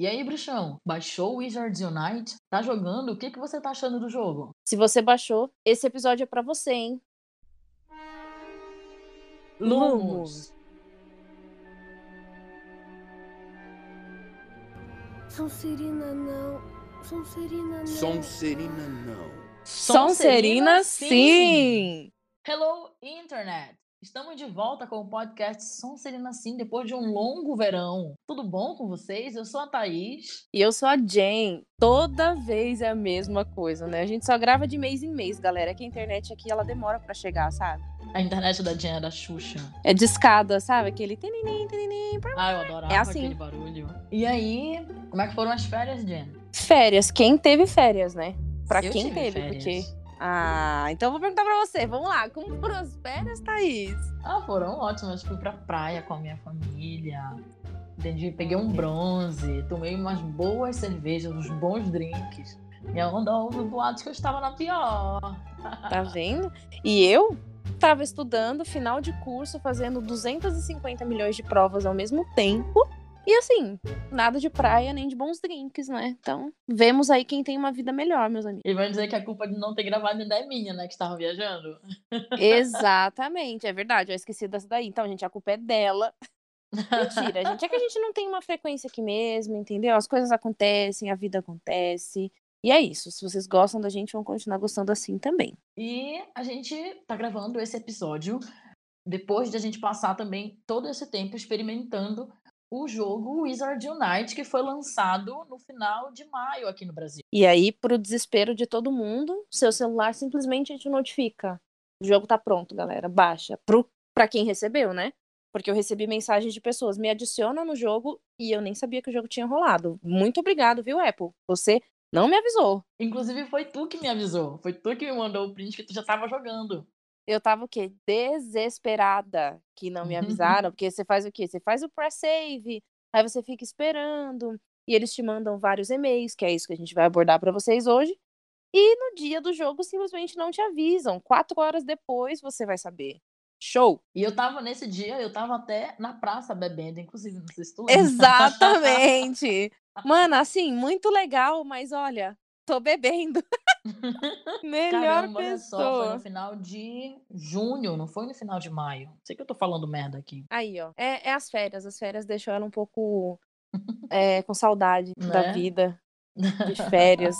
E aí, bruxão, baixou o Wizards Unite? Tá jogando? O que, que você tá achando do jogo? Se você baixou, esse episódio é para você, hein? Lumos. Sonserina não. Sonserina não. Sonserina não. Sonserina, sim! Hello, Internet! Estamos de volta com o podcast Sonserina Sim, depois de um longo verão. Tudo bom com vocês? Eu sou a Thaís. E eu sou a Jen. Toda vez é a mesma coisa, né? A gente só grava de mês em mês, galera. É que a internet aqui, ela demora para chegar, sabe? A internet da Jen é da Xuxa. É de escada, sabe? Aquele... Ah, eu adorava É assim. aquele barulho. E aí, como é que foram as férias, Jen? Férias. Quem teve férias, né? Pra Eu quem teve, férias. porque... Ah, então eu vou perguntar pra você. Vamos lá. Como foram as férias, Thaís? Ah, foram ótimas. Fui pra praia com a minha família. Entendi. Peguei um bronze, tomei umas boas cervejas, uns bons drinks. E onda houve boatos que eu estava na pior. Tá vendo? E eu tava estudando, final de curso, fazendo 250 milhões de provas ao mesmo tempo. E assim, nada de praia nem de bons drinks, né? Então, vemos aí quem tem uma vida melhor, meus amigos. E vai dizer que a culpa de não ter gravado ainda é minha, né? Que estava viajando. Exatamente, é verdade. Eu esqueci dessa daí. Então, gente, a culpa é dela. Mentira, gente. É que a gente não tem uma frequência aqui mesmo, entendeu? As coisas acontecem, a vida acontece. E é isso. Se vocês gostam da gente, vão continuar gostando assim também. E a gente tá gravando esse episódio depois de a gente passar também todo esse tempo experimentando o jogo Wizard Unite, que foi lançado no final de maio aqui no Brasil. E aí, pro desespero de todo mundo, seu celular simplesmente te notifica. O jogo tá pronto, galera. Baixa. Pro, pra quem recebeu, né? Porque eu recebi mensagens de pessoas, me adiciona no jogo e eu nem sabia que o jogo tinha rolado. Muito obrigado, viu, Apple? Você não me avisou. Inclusive, foi tu que me avisou. Foi tu que me mandou o print que tu já tava jogando. Eu tava o quê? Desesperada que não me avisaram. porque você faz o quê? Você faz o pré-save, aí você fica esperando. E eles te mandam vários e-mails, que é isso que a gente vai abordar pra vocês hoje. E no dia do jogo simplesmente não te avisam. Quatro horas depois você vai saber. Show! E eu tava nesse dia, eu tava até na praça bebendo, inclusive, não sei se tu lembra. Exatamente! Mano, assim, muito legal, mas olha, tô bebendo. Melhor Caramba, olha só, foi pessoa. no final de junho, não foi no final de maio. Sei que eu tô falando merda aqui. Aí, ó. É, é as férias. As férias deixam ela um pouco é, com saudade da Né? vida, de férias.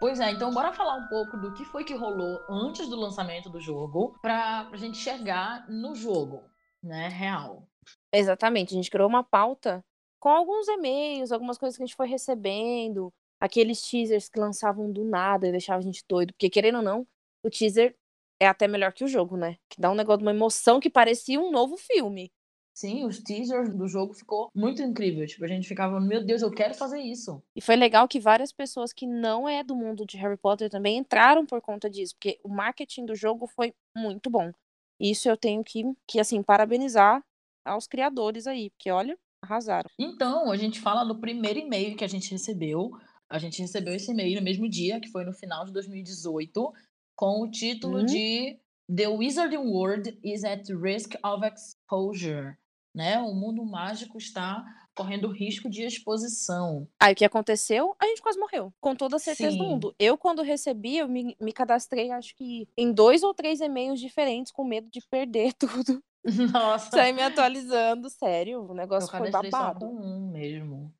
Pois é, então bora falar um pouco do que foi que rolou antes do lançamento do jogo, pra, pra gente chegar no jogo, né, real. Exatamente. A gente criou uma pauta com alguns e-mails, algumas coisas que a gente foi recebendo, aqueles teasers que lançavam do nada e deixavam a gente doido. Porque, querendo ou não, o teaser é até melhor que o jogo, né? Que dá um negócio de uma emoção que parecia um novo filme. Sim, os teasers do jogo ficou muito incrível. Tipo, a gente ficava, meu Deus, eu quero fazer isso. E foi legal que várias pessoas que não é do mundo de Harry Potter também entraram por conta disso, porque o marketing do jogo foi muito bom. Isso eu tenho que, que assim, parabenizar aos criadores aí, porque olha, arrasaram. Então, a gente fala do primeiro e-mail que a gente recebeu. A gente recebeu esse e-mail no mesmo dia, que foi no final de 2018, com o título Hum. de The Wizarding World is at risk of exposure. Né? O mundo mágico está correndo risco de exposição. Aí o que aconteceu? A gente quase morreu, com toda a certeza do Sim. mundo. Eu, quando recebi, eu me, me cadastrei, acho que em dois ou três e-mails diferentes, com medo de perder tudo. Nossa, Sair me atualizando, sério, o eu negócio foi cadastrei só babado. com um mesmo.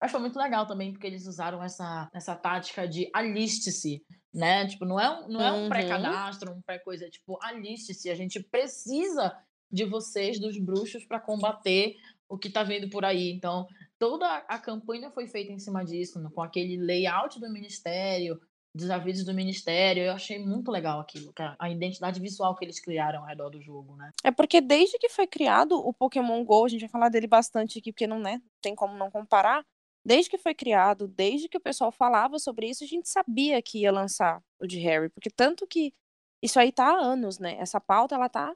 Mas foi muito legal também, porque eles usaram essa, essa tática de aliste-se, né? Tipo, não é um, não é um Uhum. pré-cadastro, um pré-coisa, é tipo, aliste-se. A gente precisa de vocês, dos bruxos, para combater o que tá vindo por aí. Então, toda a campanha foi feita em cima disso, com aquele layout do ministério, dos avisos do ministério. Eu achei muito legal aquilo, a identidade visual que eles criaram ao redor do jogo, né? É porque desde que foi criado o Pokémon GO, a gente vai falar dele bastante aqui, porque não né, tem como não comparar. Desde que foi criado, desde que o pessoal falava sobre isso, a gente sabia que ia lançar o de Harry, porque tanto que isso aí tá há anos, né? Essa pauta ela tá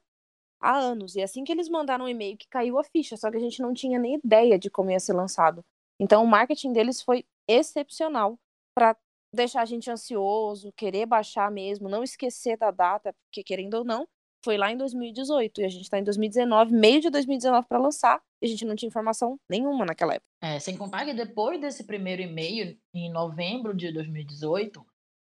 há anos. E assim que eles mandaram um e-mail que caiu a ficha, só que a gente não tinha nem ideia de como ia ser lançado. Então o marketing deles foi excepcional para deixar a gente ansioso, querer baixar mesmo, não esquecer da data, porque querendo ou não, foi lá em 2018 e a gente tá em 2019, meio de 2019 para lançar, e a gente não tinha informação nenhuma naquela época. É, sem contar que depois desse primeiro e-mail, em novembro de 2018,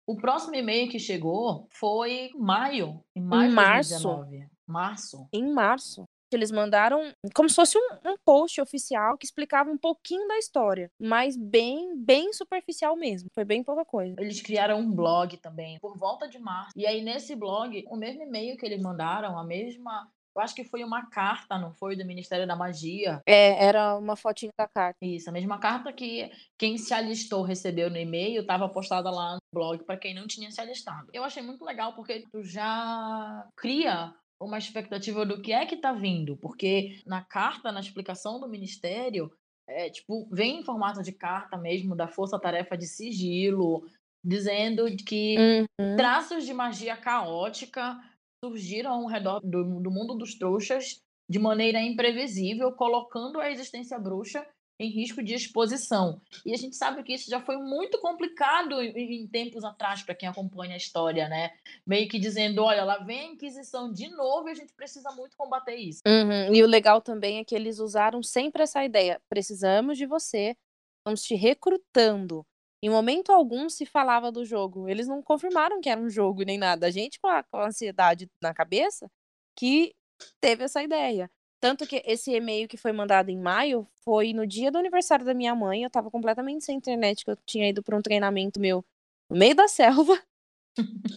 o próximo e-mail que chegou foi em maio, em maio Em de março. 2019. Março. Em março, eles mandaram como se fosse um, um post oficial que explicava um pouquinho da história, mas bem, bem superficial mesmo. Foi bem pouca coisa. Eles criaram um blog também, por volta de março. E aí, nesse blog, o mesmo e-mail que eles mandaram, a mesma. Eu acho que foi uma carta, não foi? Do Ministério da Magia. É, era uma fotinha da carta. Isso, a mesma carta que quem se alistou recebeu no e-mail, estava postada lá no blog para quem não tinha se alistado. Eu achei muito legal porque tu já cria uma expectativa do que é que tá vindo, porque na carta, na explicação do ministério, é, tipo, vem em formato de carta mesmo da força-tarefa de sigilo, dizendo que Uhum. traços de magia caótica surgiram ao redor do, do mundo dos trouxas de maneira imprevisível, colocando a existência bruxa em risco de exposição. E a gente sabe que isso já foi muito complicado em, em tempos atrás para quem acompanha a história, né? Meio que dizendo, olha, lá vem a Inquisição de novo e a gente precisa muito combater isso. Uhum. E o legal também é que eles usaram sempre essa ideia: precisamos de você, estamos te recrutando. Em momento algum se falava do jogo. Eles não confirmaram que era um jogo nem nada. A gente, com a, com a ansiedade na cabeça, que teve essa ideia. Tanto que esse e-mail que foi mandado em maio foi no dia do aniversário da minha mãe. Eu tava completamente sem internet, que eu tinha ido para um treinamento meu no meio da selva.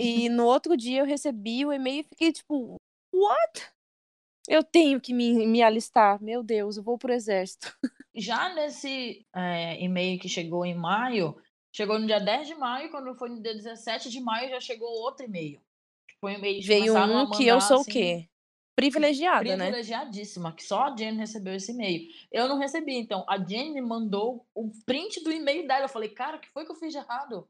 e no outro dia eu recebi o e-mail e fiquei tipo, what? Eu tenho que me, me alistar. Meu Deus, eu vou pro exército. Já nesse é, e-mail que chegou em maio, chegou no dia 10 de maio, quando foi no dia 17 de maio já chegou outro e-mail. Tipo, um e-mail Veio um que eu sou o assim, quê? Privilegiada, né? privilegiadíssima, que só a Jenny recebeu esse e-mail. Eu não recebi, então a Jenny mandou o print do e-mail dela. Eu falei, cara, o que foi que eu fiz de errado?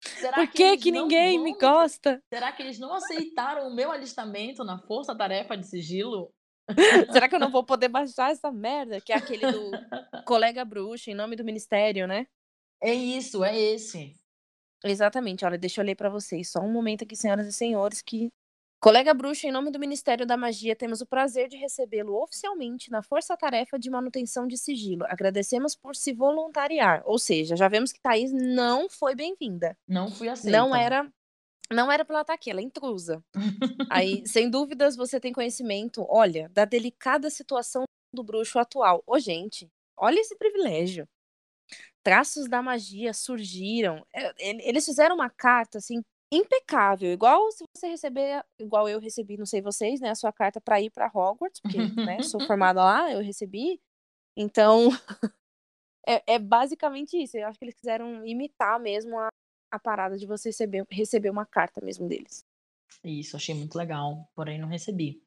Será Por que que ninguém me vão- gosta? Será que eles não aceitaram o meu alistamento na Força Tarefa de Sigilo? Será que eu não vou poder baixar essa merda? Que é aquele do colega bruxo, em nome do ministério, né? É isso, é esse. Exatamente. Olha, deixa eu ler pra vocês. Só um momento aqui, senhoras e senhores, que... Colega bruxo, em nome do Ministério da Magia, temos o prazer de recebê-lo oficialmente na força-tarefa de manutenção de sigilo. Agradecemos por se voluntariar. Ou seja, já vemos que Thaís não foi bem-vinda. Não fui aceita. Não era não era pra ela estar aqui, ela é intrusa. Aí, sem dúvidas, você tem conhecimento, olha, da delicada situação do bruxo atual. Ô, gente, olha esse privilégio. Traços da magia surgiram. É, ele- Eles fizeram uma carta, assim, impecável. Igual se você receber, igual eu recebi, não sei vocês, né, a sua carta pra ir pra Hogwarts, porque, né, sou formada lá, eu recebi. Então, é, é basicamente isso. Eu acho que eles quiseram imitar mesmo a, a parada de você receber, receber uma carta mesmo deles. Isso, achei muito legal, porém não recebi.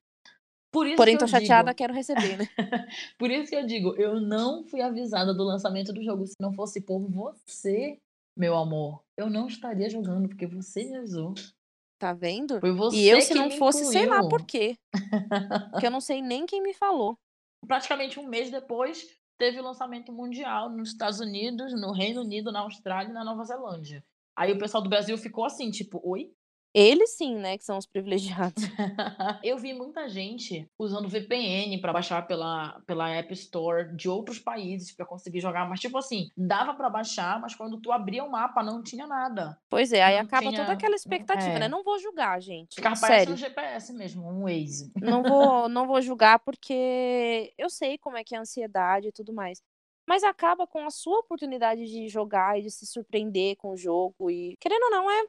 Por isso Porém, que tô chateada, digo, quero receber, né? por isso que eu digo, eu não fui avisada do lançamento do jogo. Se não fosse por você, meu amor, eu não estaria jogando, porque você me avisou. Tá vendo? Foi você E eu, se não fosse, sei lá por incluiu. quê. Porque eu não sei nem quem me falou. Praticamente um mês depois, teve o lançamento mundial nos Estados Unidos, no Reino Unido, na Austrália e na Nova Zelândia. Aí o pessoal do Brasil ficou assim, tipo, oi? Eles sim, né, que são os privilegiados. Eu vi muita gente usando VPN para baixar pela, pela App Store de outros países para conseguir jogar, mas tipo assim, dava para baixar, mas quando tu abria o mapa não tinha nada. Pois é, aí Não acaba tinha- toda aquela expectativa, é. né? Não vou julgar, gente. Sério. parecendo um GPS mesmo, um Waze. Não vou, não vou julgar porque eu sei como é que é a ansiedade e tudo mais. Mas acaba com a sua oportunidade de jogar e de se surpreender com o jogo. E, querendo ou não, é,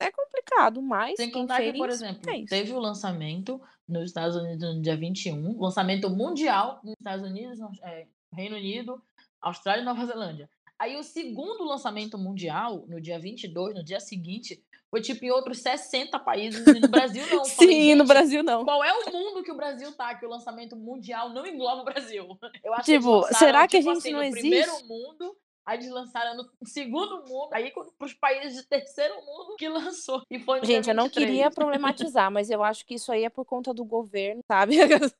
é complicado, mas Sem contar que, por exemplo, é teve o lançamento nos Estados Unidos no dia 21, lançamento mundial nos Estados Unidos, no- é, Reino Unido, Austrália e Nova Zelândia. Aí o segundo lançamento mundial, no dia 22, no dia seguinte, foi tipo em outros 60 países e no Brasil não. Sim, Falei, no "Gente, Brasil não. Qual é o mundo que o Brasil tá, que o lançamento mundial não engloba o Brasil? Eu acho Tipo, que lançaram, será que a tipo gente assim, não no primeiro existe? mundo, aí eles lançaram no segundo mundo, aí para os países de terceiro mundo que lançou. E foi Gente, eu não 23. queria problematizar, mas eu acho que isso aí é por conta do governo, sabe?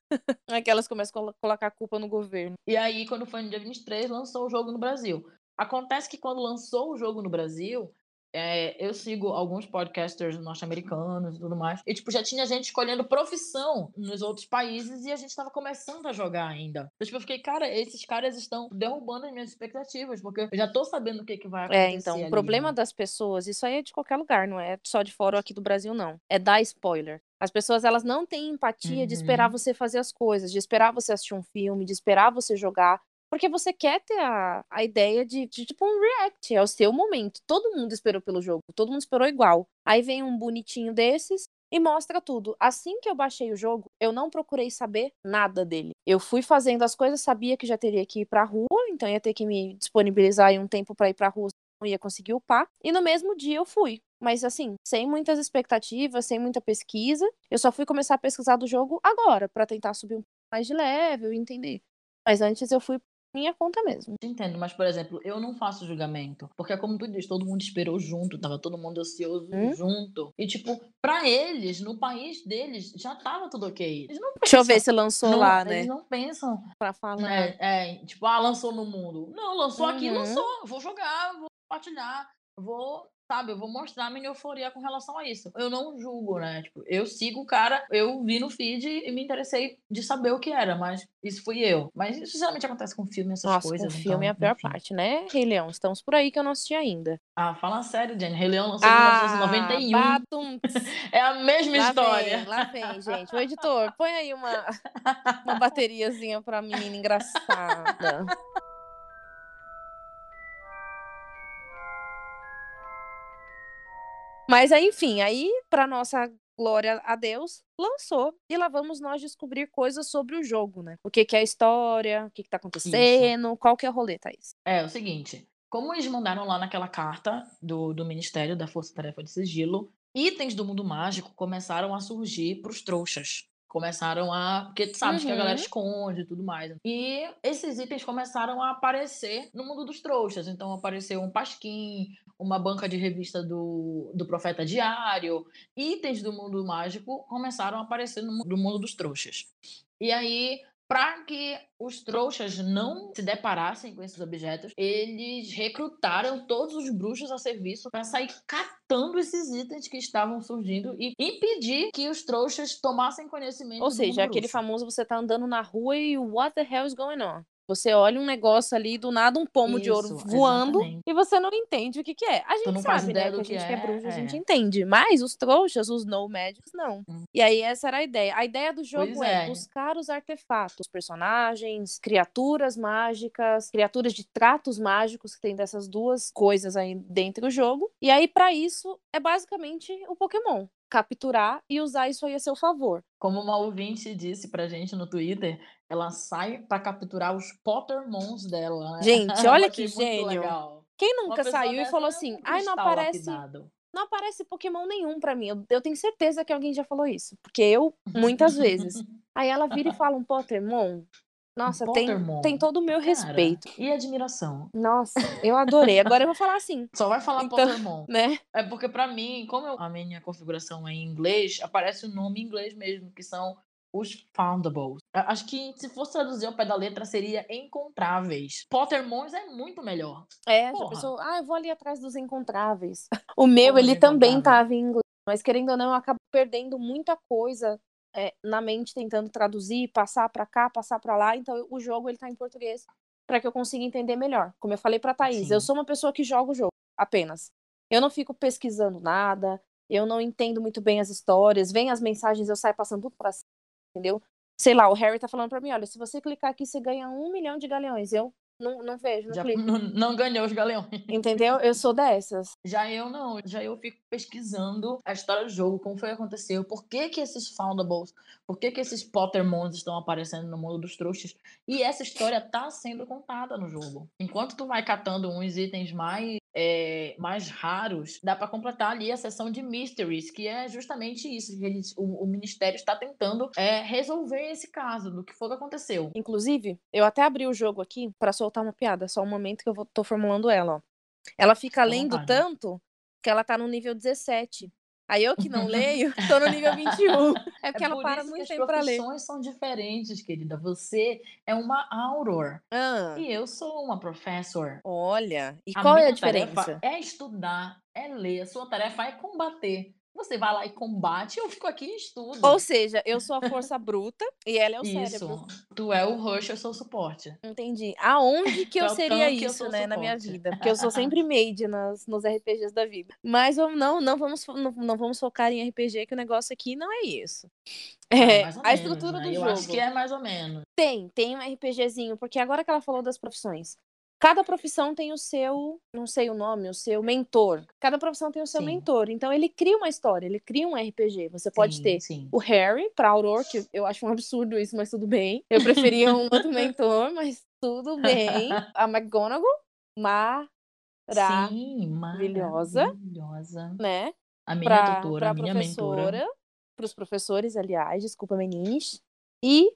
Aquelas começam a colo- colocar a culpa no governo. E aí, quando foi no dia 23, lançou o jogo no Brasil. Acontece que quando lançou o jogo no Brasil, é, eu sigo alguns podcasters norte-americanos e tudo mais. E, tipo, já tinha gente escolhendo profissão nos outros países e a gente tava começando a jogar ainda. Então, tipo, eu fiquei, cara, esses caras estão derrubando as minhas expectativas, porque eu já tô sabendo o que, que vai acontecer. É, então, o ali, problema né? das pessoas, isso aí é de qualquer lugar, não é só de fora ou aqui do Brasil, não. É dar spoiler. As pessoas, elas não têm empatia de esperar Uhum. você fazer as coisas, de esperar você assistir um filme, de esperar você jogar. Porque você quer ter a, a ideia de, de, tipo, um react. É o seu momento. Todo mundo esperou pelo jogo. Todo mundo esperou igual. Aí vem um bonitinho desses e mostra tudo. Assim que eu baixei o jogo, eu não procurei saber nada dele. Eu fui fazendo as coisas, sabia que já teria que ir pra rua, então ia ter que me disponibilizar aí um tempo pra ir pra rua, não ia conseguir upar. E no mesmo dia eu fui. Mas assim, sem muitas expectativas, sem muita pesquisa. Eu só fui começar a pesquisar do jogo agora, pra tentar subir um pouco mais de level e entender. Mas antes eu fui minha conta mesmo. Te Entendo, mas, por exemplo, eu não faço julgamento. Porque, como tu diz, todo mundo esperou junto, tava todo mundo ansioso Hum? junto. E, tipo, pra eles, no país deles, já tava tudo ok. Eles não Deixa eu ver pensam- se lançou não, lá, Eles né? não pensam, Pra falar. né? É, tipo, ah, lançou no mundo. Não, lançou aqui, Uhum. lançou. Eu Vou jogar, vou compartilhar, vou, sabe, eu vou mostrar a minha euforia com relação a isso. Eu não julgo, né? Tipo, eu sigo o cara, eu vi no feed e me interessei de saber o que era, mas isso fui eu. Mas isso geralmente acontece com filme, essas Nossa, coisas. com filme é a então, pior enfim. parte, né? Rei Leão, estamos por aí que eu não assisti ainda. Ah, fala sério, Jenny. Rei Leão lançou em Ah, 1991. batum. É a mesma Lá história. vem, lá vem, gente. O editor, põe aí uma, uma bateriazinha pra menina engraçada. Mas aí, enfim, aí, pra nossa glória a Deus, lançou. E lá vamos nós descobrir coisas sobre o jogo, né? O que, que é a história, o que, que tá acontecendo, qual que é o rolê, Thaís? É, o seguinte. Como eles mandaram lá naquela carta do, do Ministério da Força Tarefa de Sigilo, itens do mundo mágico começaram a surgir pros trouxas. Começaram a. Porque tu sabes que a galera Uhum. esconde e tudo mais. E esses itens começaram a aparecer no mundo dos trouxas. Então apareceu um pasquim, uma banca de revista do, do Profeta Diário. Itens do mundo mágico começaram a aparecer no do mundo dos trouxas. E aí, para que os trouxas não se deparassem com esses objetos, eles recrutaram todos os bruxos a serviço para sair catando esses itens que estavam surgindo e impedir que os trouxas tomassem conhecimento Ou seja, aquele famoso você tá andando na rua e what the hell is going on? Você olha um negócio ali, do nada um pomo de ouro Isso, voando exatamente. e você não entende o que que é. A gente sabe, né? Que a que gente que é é, bruxa, a gente é. entende. Mas os trouxas, os no-magics, não. Hum. E aí essa era a ideia. A ideia do jogo Pois é é. buscar os artefatos, personagens, criaturas mágicas, criaturas de tratos mágicos, que tem dessas duas coisas aí dentro do jogo. E aí, pra isso, é basicamente o Pokémon. Capturar e usar isso aí a seu favor. Como uma ouvinte disse pra gente no Twitter, ela sai para capturar os Pottermons dela, né? Gente, olha que gênio. Quem nunca saiu e falou assim: ai, não aparece, lapidado. não aparece Pokémon nenhum pra mim. Eu, eu tenho certeza que alguém já falou isso. Porque eu, muitas vezes. Aí ela vira e fala um Pottermon. Nossa, tem, tem todo o meu Cara, respeito. e admiração. Nossa, eu adorei. Agora eu vou falar assim, Só vai falar Então- Pottermon. né? É porque pra mim, como eu- a minha configuração é em inglês, aparece o nome em inglês mesmo, que são os Foundables. Acho que se fosse traduzir ao pé da letra seria encontráveis. Pottermons é muito melhor. É, Porra. pensou, ah, eu vou ali atrás dos encontráveis. O meu, Porra, ele também tava em inglês. Mas querendo ou não, eu acabo perdendo muita coisa é, na mente, tentando traduzir, passar pra cá, passar pra lá. Então o jogo, ele tá em português pra que eu consiga entender melhor. Como eu falei pra Thaís, eu Sim. sou uma pessoa que joga o jogo, apenas. Eu não fico pesquisando nada, eu não entendo muito bem as histórias, vem as mensagens, eu saio passando tudo pra cima, entendeu? Sei lá, o Harry tá falando pra mim, olha, se você clicar aqui, você ganha um milhão de galeões. Eu não, não vejo, não Já não, não ganhou os galeões. Entendeu? Eu sou dessas. Já eu não, já eu fico pesquisando a história do jogo, como foi que aconteceu, por que que esses Foundables, por que que esses Pottermons estão aparecendo no mundo dos trouxas, e essa história tá sendo contada no jogo. Enquanto tu vai catando uns itens mais, é, mais raros, dá pra completar ali a seção de Mysteries, que é justamente isso, que eles, o, o Ministério está tentando é, resolver esse caso, do que foi que aconteceu. Inclusive, eu até abri o jogo aqui pra soltar uma piada, só um momento que eu vou, tô formulando ela, ó. Ela fica lendo tanto que ela tá no nível 17. Aí eu que não leio, tô no nível 21. É porque é ela para muito as tempo pra ler. profissões são diferentes, querida. Você é uma Auror. Ah, E eu sou uma professor. olha, e A qual é a diferença? É estudar, é ler, a sua tarefa é combater. Você vai lá e combate, eu fico aqui e estudo. Ou seja, eu sou a força bruta e ela é o Isso. cérebro. Tu é o rush, eu sou o suporte. Entendi. Aonde que eu é o seria eu isso, o né, na minha vida? Porque eu sou sempre made nas, nos RPGs da vida. Mas não, não vamos, não, não vamos focar em RPG, que o negócio aqui não é isso. É, ou a menos, estrutura né? do Eu jogo. acho que é mais ou menos. Tem, tem um RPGzinho, porque agora que ela falou das profissões. Cada profissão tem o seu, não sei o nome, o seu mentor. Cada profissão tem o seu Sim. mentor. Então ele cria uma história, ele cria um RPG. Você pode Sim, ter Sim. o Harry pra Aurora, que eu acho um absurdo isso, mas tudo bem. Eu preferia um outro mentor, mas tudo bem. A McGonagall, maravilhosa. maravilhosa. né? A minha Pra, tutora, pra a minha mentora. professora, pros professores, aliás, desculpa, meninas. E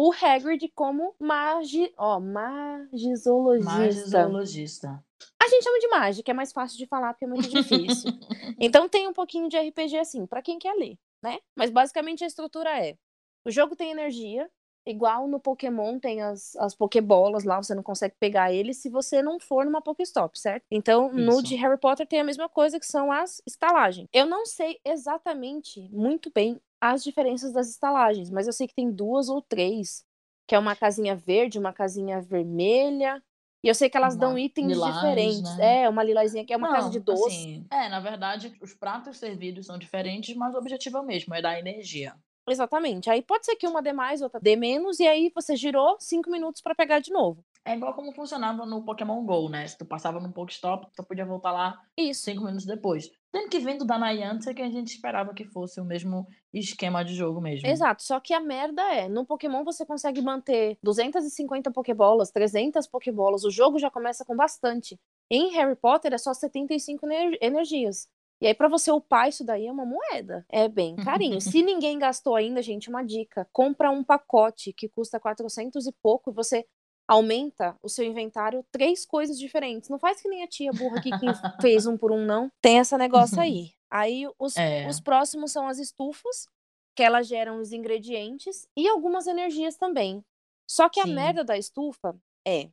o Hagrid como magi... Ó, magisologista. Magisologista. A gente chama de mágica, é mais fácil de falar porque é muito difícil. então tem um pouquinho de RPG assim, pra quem quer ler, né? Mas basicamente a estrutura é: o jogo tem energia, igual no Pokémon tem as, as Pokébolas lá, você não consegue pegar eles se você não for numa Pokéstop, certo? Então no Isso. de Harry Potter tem a mesma coisa que são as estalagens. Eu não sei exatamente muito bem as diferenças das estalagens, mas eu sei que tem duas ou três, que é uma casinha verde, uma casinha vermelha. E eu sei que elas dão Uma itens lilás, diferentes. né? É, uma lilazinha que é uma casa de Não, doce. assim, é, na verdade, os pratos servidos são diferentes, mas o objetivo é o mesmo, é dar energia. Exatamente. Aí pode ser que uma dê mais, outra dê menos, e aí você girou cinco minutos pra pegar de novo. É igual como funcionava no Pokémon GO, né? Se tu passava num Pokestop, tu podia voltar lá Isso. cinco minutos depois. Sendo que vindo da Niantic, que a gente esperava que fosse o mesmo esquema de jogo mesmo. Exato. Só que a merda é, no Pokémon você consegue manter 250 Pokébolas, 300 Pokébolas, o jogo já começa com bastante. Em Harry Potter é só 75 ener- energias. E aí, pra você upar isso daí é uma moeda. É bem carinho. Se ninguém gastou ainda, gente, uma dica: compra um pacote que custa 400 e pouco e você aumenta o seu inventário três coisas diferentes. Não faz que nem a tia burra aqui que fez um por um, não. Tem esse negócio aí. Aí, os, É. os próximos são as estufas, que elas geram os ingredientes e algumas energias também. Só que a Sim. merda da estufa é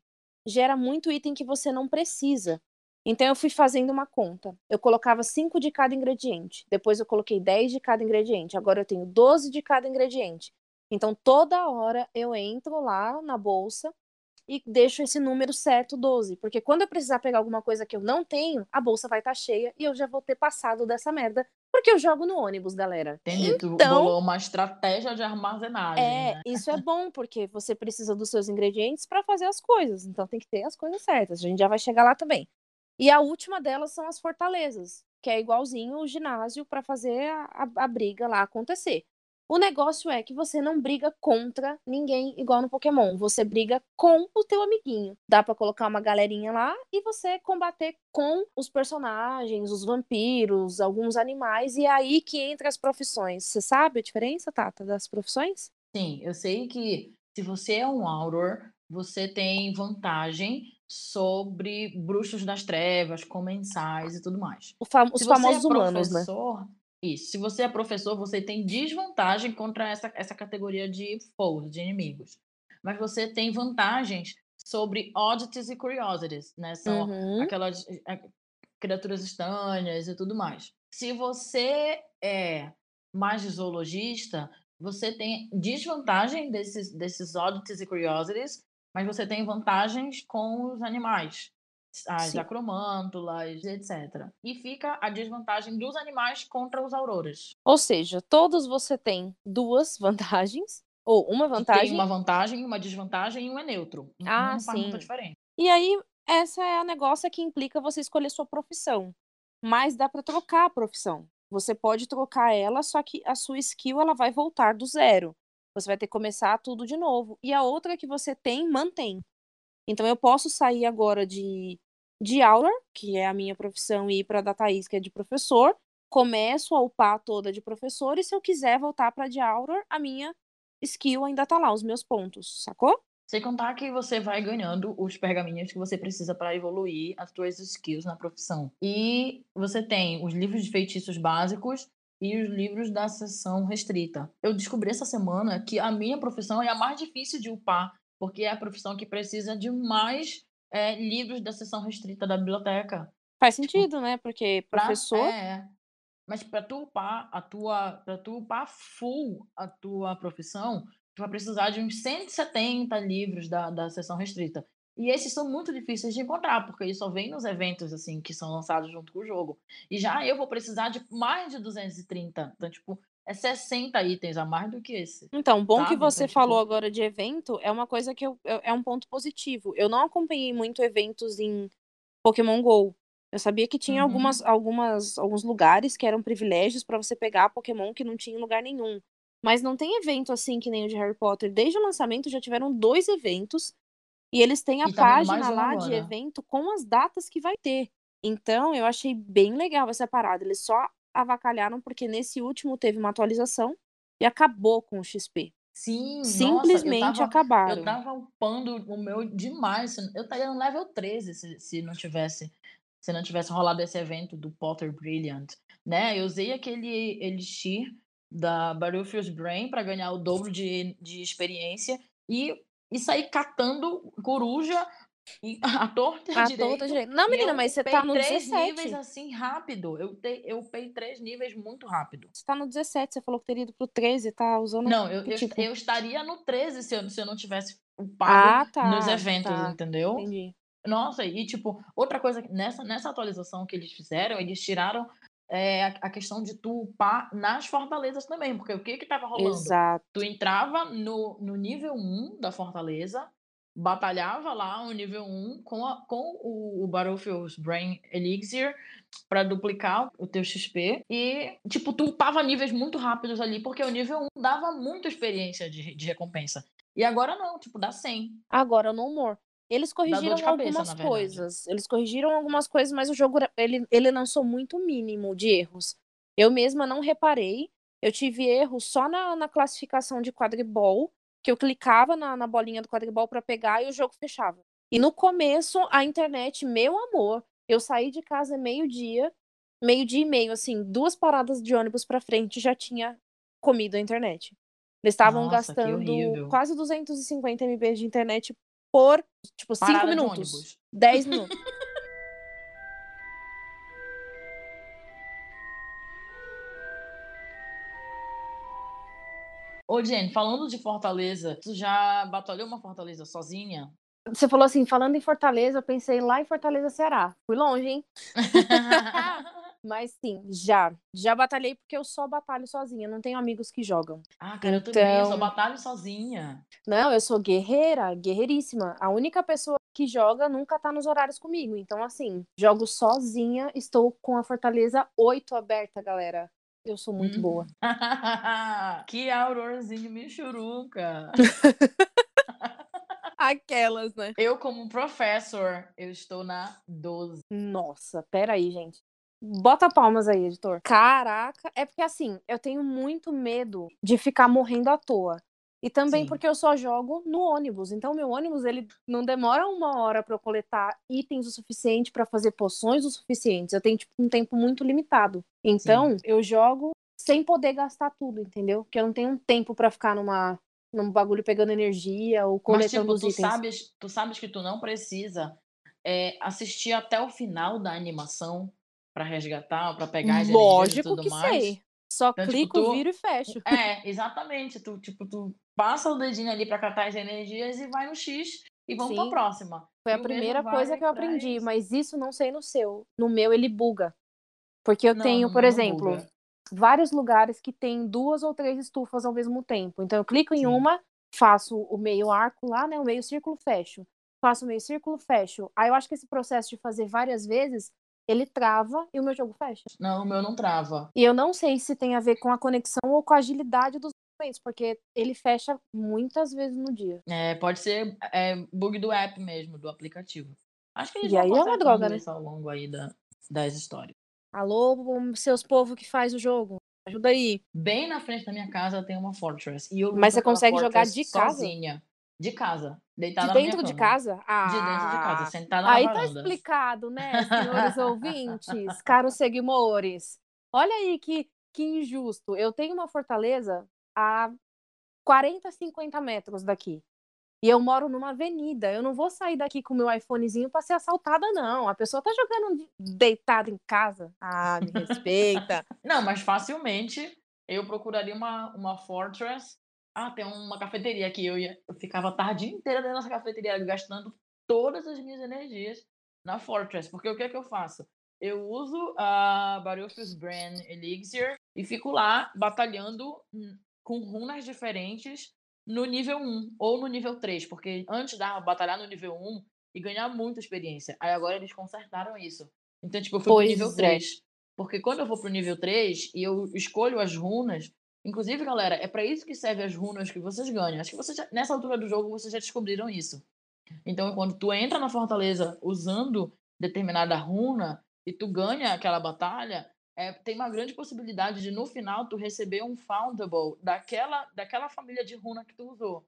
gera muito item que você não precisa. Então eu fui fazendo uma conta. Eu colocava 5 de cada ingrediente. Depois eu coloquei 10 de cada ingrediente. Agora eu tenho 12 de cada ingrediente. Então toda hora eu entro lá na bolsa e deixo esse número certo, 12. Porque quando eu precisar pegar alguma coisa que eu não tenho, a bolsa vai estar cheia e eu já vou ter passado dessa merda. Porque eu jogo no ônibus, galera. Entendi. Tu Então, bolou uma estratégia de armazenagem, é, né? isso é bom, porque você precisa dos seus ingredientes para fazer as coisas. Então tem que ter as coisas certas. A gente já vai chegar lá também. E a última delas são as fortalezas, que é igualzinho o ginásio para fazer a, a- briga lá acontecer. O negócio é que você não briga contra ninguém igual no Pokémon. Você briga com o teu amiguinho. Dá pra colocar uma galerinha lá e você combater com os personagens, os vampiros, alguns animais. E é aí que entra as profissões. Você sabe a diferença, Tata, das profissões? Sim, eu sei que se você é um Auror, você tem vantagem sobre bruxos das trevas, comensais e tudo mais. Fam- os Se famosos é humanos, né? professor, isso. Se você é professor, você tem desvantagem contra essa, essa categoria de foes, de inimigos. Mas você tem vantagens sobre oddities e curiosities, né? São Uhum. aquelas eh, criaturas estranhas e tudo mais. Se você é mais zoologista, você tem desvantagem desses, desses oddities e curiosities, mas você tem vantagens com os animais, as Sim. acromântulas, etc. E fica a desvantagem dos animais contra os auroras. Ou seja, todos você tem duas vantagens, ou uma Que tem vantagem, uma vantagem, uma desvantagem e um é neutro. Ah, não faz muita sim. diferença. e aí essa é a negócio que implica você escolher sua profissão. Mas dá pra trocar a profissão. Você pode trocar ela, só que a sua skill ela vai voltar do zero. Você vai ter que começar tudo de novo. E a outra que você tem, mantém. Então eu posso sair agora de, de aula, que é a minha profissão, e ir para da Thaís, que é de professor. Começo a upar toda de professor, e se eu quiser voltar para de aula, a minha skill ainda tá lá, os meus pontos, sacou? Sem contar que você vai ganhando os pergaminhos que você precisa para evoluir as suas skills na profissão. E você tem os livros de feitiços básicos e os livros da sessão restrita. Eu descobri essa semana que a minha profissão é a mais difícil de upar, porque é a profissão que precisa de mais é, livros da sessão restrita da biblioteca. Faz sentido, né? Porque Pra, professor. é, mas para tu upar a tua, para tu upar full a tua profissão, tu vai precisar de uns 170 livros da, da seção restrita. E esses são muito difíceis de encontrar, porque eles só vêm nos eventos assim que são lançados junto com o jogo. E já eu vou precisar de mais de 230. Então, tipo, é 60 itens a mais do que esse. Então, bom que Sabe? você Então, tipo- falou agora de evento, é uma coisa que eu, é um ponto positivo. Eu não acompanhei muito eventos em Pokémon GO. Eu sabia que tinha Uhum. algumas, algumas, alguns lugares que eram privilégios pra você pegar Pokémon que não tinha em lugar nenhum. Mas não tem evento assim que nem o de Harry Potter. Desde o lançamento já tiveram dois eventos e eles têm a tá página lá de agora. evento com as datas que vai ter. Então, eu achei bem legal essa parada. Eles só avacalharam porque nesse último teve uma atualização e acabou com o XP. Sim, nossa, Simplesmente eu tava, acabaram. eu tava upando o meu demais. Eu estaria no level 13 se, se não tivesse se não tivesse rolado esse evento do Potter Brilliant, né? Eu usei aquele elixir da Battlefield Brain para ganhar o dobro de, de experiência e, e sair catando coruja e a torta a direita. torta direita. Não, menina, mas você tá no três 17. níveis assim rápido. Eu, te, eu upei três níveis muito rápido. Você tá no 17, você falou que teria ido pro 13, tá usando. Não, eu, eu, tipo? eu estaria no 13 se eu, se eu não tivesse upado Ah, tá. nos eventos, tá. entendeu? Entendi. Nossa, e tipo, outra coisa, nessa, nessa atualização que eles fizeram, eles tiraram é, a, questão de tu upar nas fortalezas também, porque o que que tava rolando? Exato. Tu entrava no, no nível 1 da fortaleza, batalhava lá o nível 1 com, a, com o, o Battlefield's Brain Elixir para duplicar o teu XP e, tipo, tu upava níveis muito rápidos ali, porque o nível 1 dava muita experiência de, de recompensa. E agora não, tipo, dá 100. Agora, no More. Eles corrigiram cabeça, algumas coisas. Eles corrigiram algumas coisas, mas o jogo ele, ele lançou muito mínimo de erros. Eu mesma não reparei. Eu tive erros só na, na classificação de quadribol, que eu clicava na, na bolinha do quadribol para pegar e o jogo fechava. E no começo, a internet, meu amor, eu saí de casa meio-dia, meio-dia e meio, assim, duas paradas de ônibus pra frente já tinha comido a internet. Eles estavam gastando quase 250 MB de internet por, tipo, 5 Parada de minutos. ônibus. 10 minutos. Ô, Jenny, falando de Fortaleza, tu já batalhou uma Fortaleza sozinha? Você falou assim, falando em Fortaleza, eu pensei lá em Fortaleza, Ceará. Fui longe, hein? Mas sim, já. Já batalhei porque eu só batalho sozinha, não tenho amigos que jogam. ah, cara, eu também, eu só Então- batalho sozinha. Não, eu sou guerreira, guerreiríssima. A única pessoa que joga nunca tá nos horários comigo. Então, assim, jogo sozinha, estou com a Fortaleza 8 aberta, galera. Eu sou muito Hum. boa. que aurorazinho michuruca. Aquelas, né? Eu, como professor, eu estou na 12. Nossa, peraí, gente. Bota palmas aí, editor. Caraca, é porque assim, eu tenho muito medo de ficar morrendo à toa. E também Sim. porque eu só jogo no ônibus. Então, meu ônibus, ele não demora uma hora pra eu coletar itens o suficiente pra fazer poções o suficiente. Eu tenho, tipo, um tempo muito limitado. Então, eu jogo sem poder gastar tudo, entendeu? Porque eu não tenho um tempo pra ficar numa, num bagulho pegando energia ou Mas, coletando tipo, os tu itens. sabes, tu sabes que tu não precisa é, assistir até o final da animação pra resgatar, pra pegar as energias e Lógico tudo que mais. sei. Só Então, tipo, clico, tu- viro e fecho. É, exatamente. Tu, tipo, tu passa o dedinho ali pra catar as energias e vai no X e vamos pra Sim. próxima. Foi E a primeira coisa que eu aprendi, isso. mas isso não sei no seu. No meu ele buga. Porque eu Não, tenho, por exemplo, buga. vários lugares que tem duas ou três estufas ao mesmo tempo. Então eu clico em Sim. uma, faço o meio arco lá, né, o meio círculo, fecho. Faço o meio círculo, fecho. Aí eu acho que esse processo de fazer várias vezes, ele trava e o meu jogo fecha. Não, o meu não trava. E eu não sei se tem a ver com a conexão ou com a agilidade dos movimentos, porque ele fecha muitas vezes no dia. É, pode ser é, bug do app mesmo, do aplicativo. Acho que eles E vão aí é uma droga, né? ao longo aí da, das histórias. Alô, seus povos que faz o jogo. Ajuda aí. Bem na frente da minha casa tem uma Fortress. E eu Mas você consegue jogar de casa? Sozinha. De casa. Deitada De dentro de casa? Ah, De dentro de casa, sentada na Aí tá explicado, né, senhores ouvintes, caros seguidores. Olha aí que, que injusto. Eu tenho uma fortaleza a 40, 50 metros daqui. E eu moro numa avenida. Eu não vou sair daqui com meu iPhonezinho pra ser assaltada, não. A pessoa tá jogando deitada em casa. Ah, me respeita. Não, mas facilmente eu procuraria uma, uma Fortress. Ah, tem uma cafeteria aqui. Eu, ia, eu ficava a tarde inteira dentro dessa cafeteria, gastando todas as minhas energias na Fortress. Porque o que é que eu faço? Eu uso a Baruch's Brand Elixir e fico lá batalhando com runas diferentes no nível 1 ou no nível 3, porque antes dava batalhar no nível 1 e ganhar muita experiência. Aí agora eles consertaram isso. Então, tipo, eu fui pois pro nível é. 3. Porque quando eu vou pro nível 3 e eu escolho as runas, inclusive, galera, é para isso que serve as runas que vocês ganham. Acho que vocês já, nessa altura do jogo vocês já descobriram isso. Então, quando tu entra na fortaleza usando determinada runa e tu ganha aquela batalha, é, tem uma grande possibilidade de no final tu receber um foundable daquela, daquela família de runa que tu usou.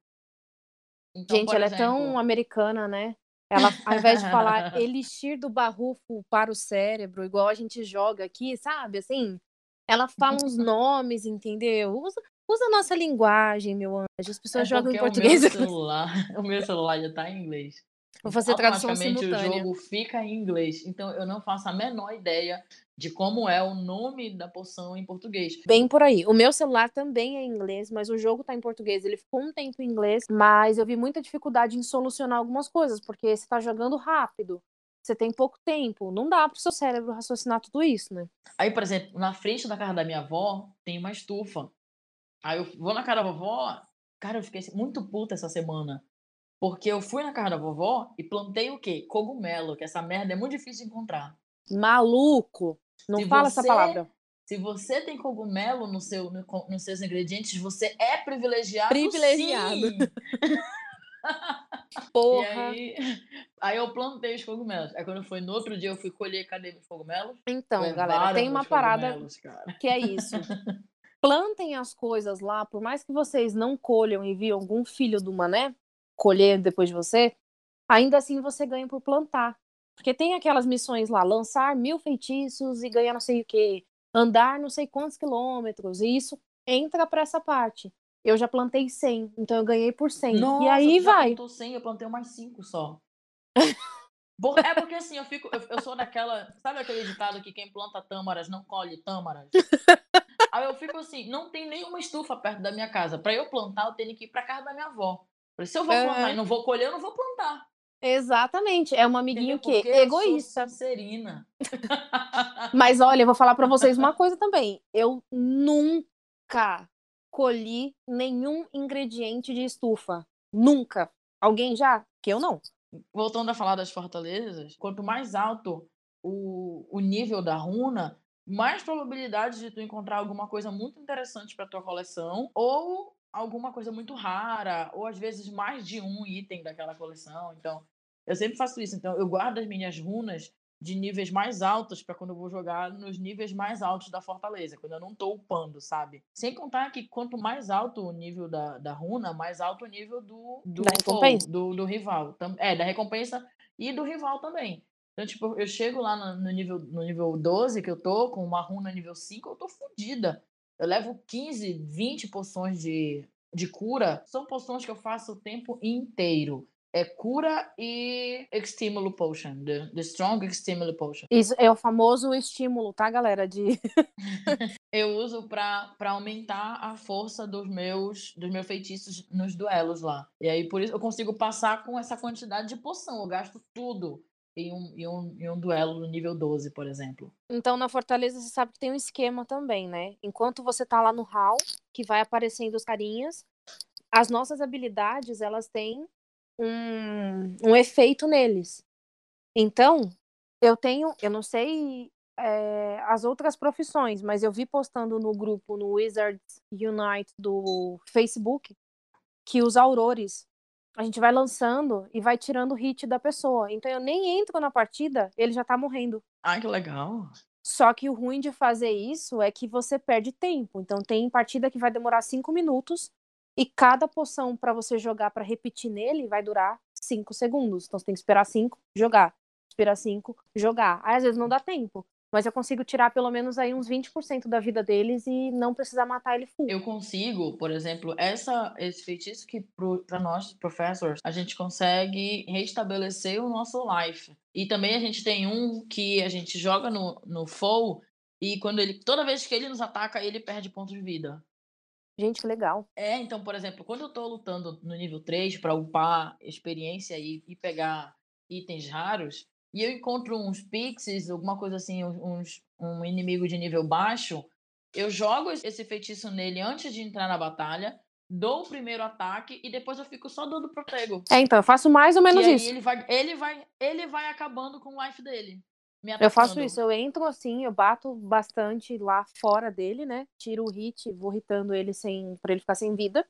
Então, Gente, ela exemplo... é tão americana, né? Ela, ao invés de falar elixir do barrufo para o cérebro, igual a gente joga aqui, sabe? Assim, ela fala uns nomes, entendeu? Usa, usa a nossa linguagem, meu anjo. As pessoas é jogam em português. O meu celular, o meu celular já tá em inglês. Vou fazer tradução simultânea. o jogo fica em inglês. Então eu não faço a menor ideia de como é o nome da poção em português. Bem por aí. O meu celular também é em inglês, mas o jogo tá em português. Ele ficou um tempo em inglês, mas eu vi muita dificuldade em solucionar algumas coisas, porque você tá jogando rápido. Você tem pouco tempo, não dá pro seu cérebro raciocinar tudo isso, né? Aí, por exemplo, na frente da casa da minha avó tem uma estufa. Aí eu vou na casa da vovó, cara, eu fiquei muito puta essa semana. Porque eu fui na casa da vovó e plantei o quê? Cogumelo, que essa merda é muito difícil de encontrar. Maluco! Não se fala você, essa palavra. Se você tem cogumelo no seu, no, nos seus ingredientes, você é privilegiado. Privilegiado. Porra. Aí, aí, eu plantei os cogumelos. Aí quando foi no outro dia, eu fui colher cadê os cogumelos? Então, galera, tem uma parada que é isso. Plantem as coisas lá, por mais que vocês não colham e viam algum filho do mané colher depois de você, ainda assim você ganha por plantar. Porque tem aquelas missões lá, lançar mil feitiços e ganhar não sei o que, andar não sei quantos quilômetros, e isso entra para essa parte. Eu já plantei 100, então eu ganhei por 100. Nossa, e aí vai. Eu 100, eu plantei mais 5 só. é porque assim, eu fico, eu, eu, sou daquela, sabe aquele ditado que quem planta tâmaras não colhe tâmaras? aí eu fico assim, não tem nenhuma estufa perto da minha casa. Para eu plantar, eu tenho que ir para casa da minha avó. Se eu vou plantar e não vou colher, eu não vou plantar. Exatamente. É um amiguinho que egoísta. Serina. Mas olha, eu vou falar para vocês uma coisa também. Eu nunca colhi nenhum ingrediente de estufa. Nunca. Alguém já? Que eu não. Voltando a falar das fortalezas, quanto mais alto o, o nível da runa, mais probabilidade de tu encontrar alguma coisa muito interessante para tua coleção ou alguma coisa muito rara, ou às vezes mais de um item daquela coleção. Então, eu sempre faço isso. Então, eu guardo as minhas runas de níveis mais altos para quando eu vou jogar nos níveis mais altos da fortaleza, quando eu não estou upando, sabe? Sem contar que quanto mais alto o nível da, da runa, mais alto o nível do, do, da recompensa. do, do rival. É, da recompensa e do rival também. Então, tipo, eu chego lá no, no, nível, no nível 12 que eu tô, com uma runa nível 5, eu tô fodida. Eu levo 15, 20 poções de, de cura. São poções que eu faço o tempo inteiro. É cura e estímulo potion. The, the strong estímulo potion. Isso é o famoso estímulo, tá, galera? De... eu uso pra, pra aumentar a força dos meus, dos meus feitiços nos duelos lá. E aí, por isso, eu consigo passar com essa quantidade de poção. Eu gasto tudo em um, em, um, em um duelo no nível 12, por exemplo. Então, na Fortaleza, você sabe que tem um esquema também, né? Enquanto você tá lá no hall, que vai aparecendo os carinhas, as nossas habilidades, elas têm um, um efeito neles. Então, eu tenho, eu não sei é, as outras profissões, mas eu vi postando no grupo, no Wizards Unite do Facebook, que os aurores a gente vai lançando e vai tirando o hit da pessoa. Então eu nem entro na partida, ele já tá morrendo. Ah, que legal. Só que o ruim de fazer isso é que você perde tempo. Então tem partida que vai demorar cinco minutos e cada poção para você jogar para repetir nele vai durar cinco segundos. Então você tem que esperar cinco, jogar. Esperar cinco, jogar. Aí às vezes não dá tempo. Mas eu consigo tirar pelo menos aí uns 20% da vida deles e não precisar matar ele full. Eu consigo, por exemplo, essa, esse feitiço que para nós, professors, a gente consegue restabelecer o nosso life. E também a gente tem um que a gente joga no, no foe e quando ele. Toda vez que ele nos ataca, ele perde pontos de vida. Gente, que legal. É, então, por exemplo, quando eu tô lutando no nível 3 para upar experiência e, e pegar itens raros, e eu encontro uns pixies, alguma coisa assim, uns, um inimigo de nível baixo, eu jogo esse feitiço nele antes de entrar na batalha, dou o primeiro ataque e depois eu fico só dando protego. É, então, eu faço mais ou menos e aí isso. Ele vai, ele, vai, ele vai acabando com o life dele. Eu faço isso, eu entro assim, eu bato bastante lá fora dele, né? Tiro o hit, vou hitando ele sem para ele ficar sem vida.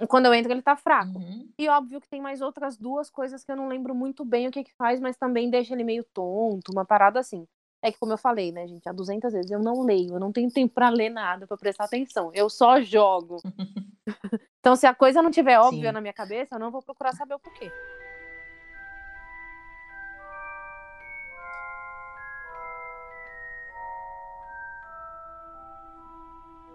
E quando eu entro, ele tá fraco. Uhum. E óbvio que tem mais outras duas coisas que eu não lembro muito bem o que que faz, mas também deixa ele meio tonto, uma parada assim. É que como eu falei, né, gente, há 200 vezes eu não leio, eu não tenho tempo para ler nada, para prestar atenção. Eu só jogo. então se a coisa não tiver óbvia Sim. na minha cabeça, eu não vou procurar saber o porquê.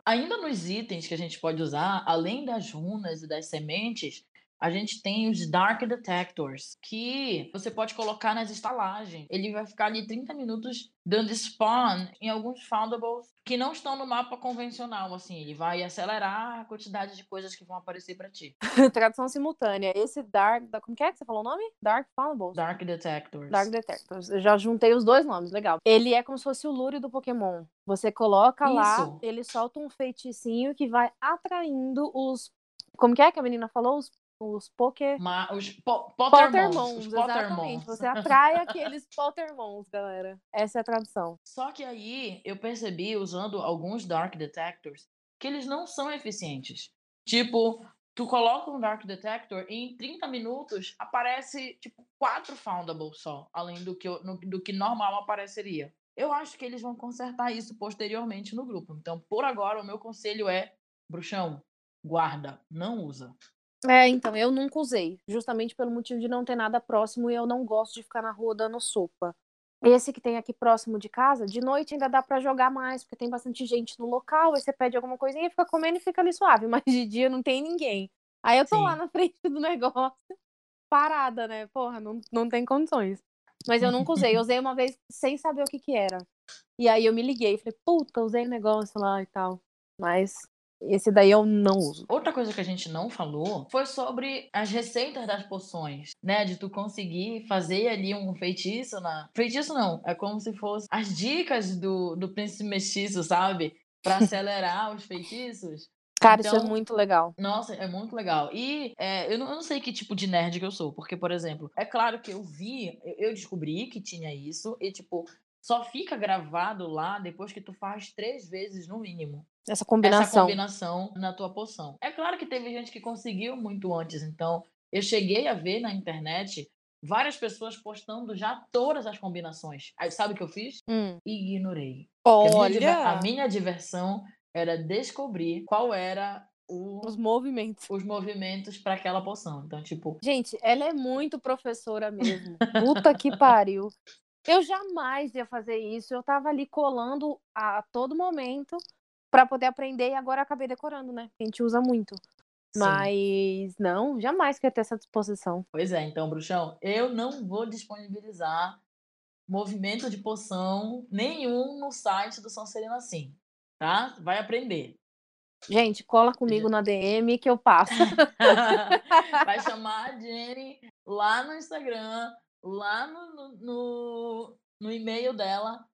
Ainda nos itens que a gente pode usar, além das runas e das sementes, a gente tem os Dark Detectors, que você pode colocar nas estalagens. Ele vai ficar ali 30 minutos dando spawn em alguns foundables que não estão no mapa convencional, assim. Ele vai acelerar a quantidade de coisas que vão aparecer para ti. Tradução simultânea. Esse Dark. da- Como que é que você falou o nome? Dark Foundables? Dark Detectors. Dark Detectors. Eu já juntei os dois nomes, legal. Ele é como se fosse o Lure do Pokémon. Você coloca lá, Isso. ele solta um feiticinho que vai atraindo os. Como que é que a menina falou? Os, os Poké. Ma- os po Pottermons. Pottermons, exatamente. Você atrai aqueles Pottermons, galera. Essa é a tradução. Só que aí eu percebi, usando alguns Dark Detectors, que eles não são eficientes. Tipo, tu coloca um Dark Detector e em 30 minutos aparece, tipo, quatro Foundables só, além do que, do que normal apareceria. Eu acho que eles vão consertar isso posteriormente no grupo. Então, por agora, o meu conselho é, bruxão, guarda, não usa. É, então, eu nunca usei. Justamente pelo motivo de não ter nada próximo e eu não gosto de ficar na rua dando sopa. Esse que tem aqui próximo de casa, de noite ainda dá pra jogar mais, porque tem bastante gente no local, aí você pede alguma coisinha, fica comendo e fica ali suave, mas de dia não tem ninguém. Aí eu tô lá Sim. na frente do negócio, parada, né? Porra, não, não tem condições. Mas eu nunca usei, eu usei uma vez sem saber o que que era. E aí eu me liguei, falei, puta, usei o negócio lá e tal. Mas esse daí eu não uso. Outra coisa que a gente não falou foi sobre as receitas das poções, né? De tu conseguir fazer ali um feitiço na. Feitiço não, é como se fosse as dicas do, do príncipe mestiço, sabe? Pra acelerar os feitiços. Cara, isso é Então- muito legal. Nossa, é muito legal. E é, eu, não, eu não sei que tipo de nerd que eu sou, porque, por exemplo, é claro que eu vi, eu descobri que tinha isso, e, tipo, só fica gravado lá depois que tu faz três vezes no mínimo Essa essa combinação. combinação na tua poção. É claro que teve gente que conseguiu muito antes, então eu cheguei a ver na internet várias pessoas postando já todas as combinações. Aí sabe o que eu fiz? Hum. Ignorei. Porque A minha, Olha a minha diversão era descobrir qual era o- os movimentos. os movimentos para aquela poção. Então, tipo, Gente, ela é muito professora mesmo. Puta que pariu. Eu jamais ia fazer isso. Eu tava ali colando a todo momento pra poder aprender e agora acabei decorando, né? A gente usa muito. sim. Mas não, jamais quer ter essa disposição. Pois é, então, bruxão, eu não vou disponibilizar movimento de poção nenhum no site do São Sereno assim, tá? Vai aprender. Gente, cola comigo na DM que eu passo. Vai chamar a Jenny lá no Instagram, lá no, no, no, e-mail dela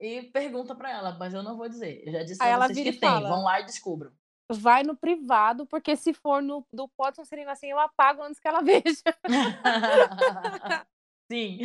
e pergunta pra ela, mas eu não vou dizer. Eu já disse Aí a ela vocês que tem, fala. vão lá e descubram. Vai no privado, porque se for no do Podson Serena assim, eu apago antes que ela veja. Sim.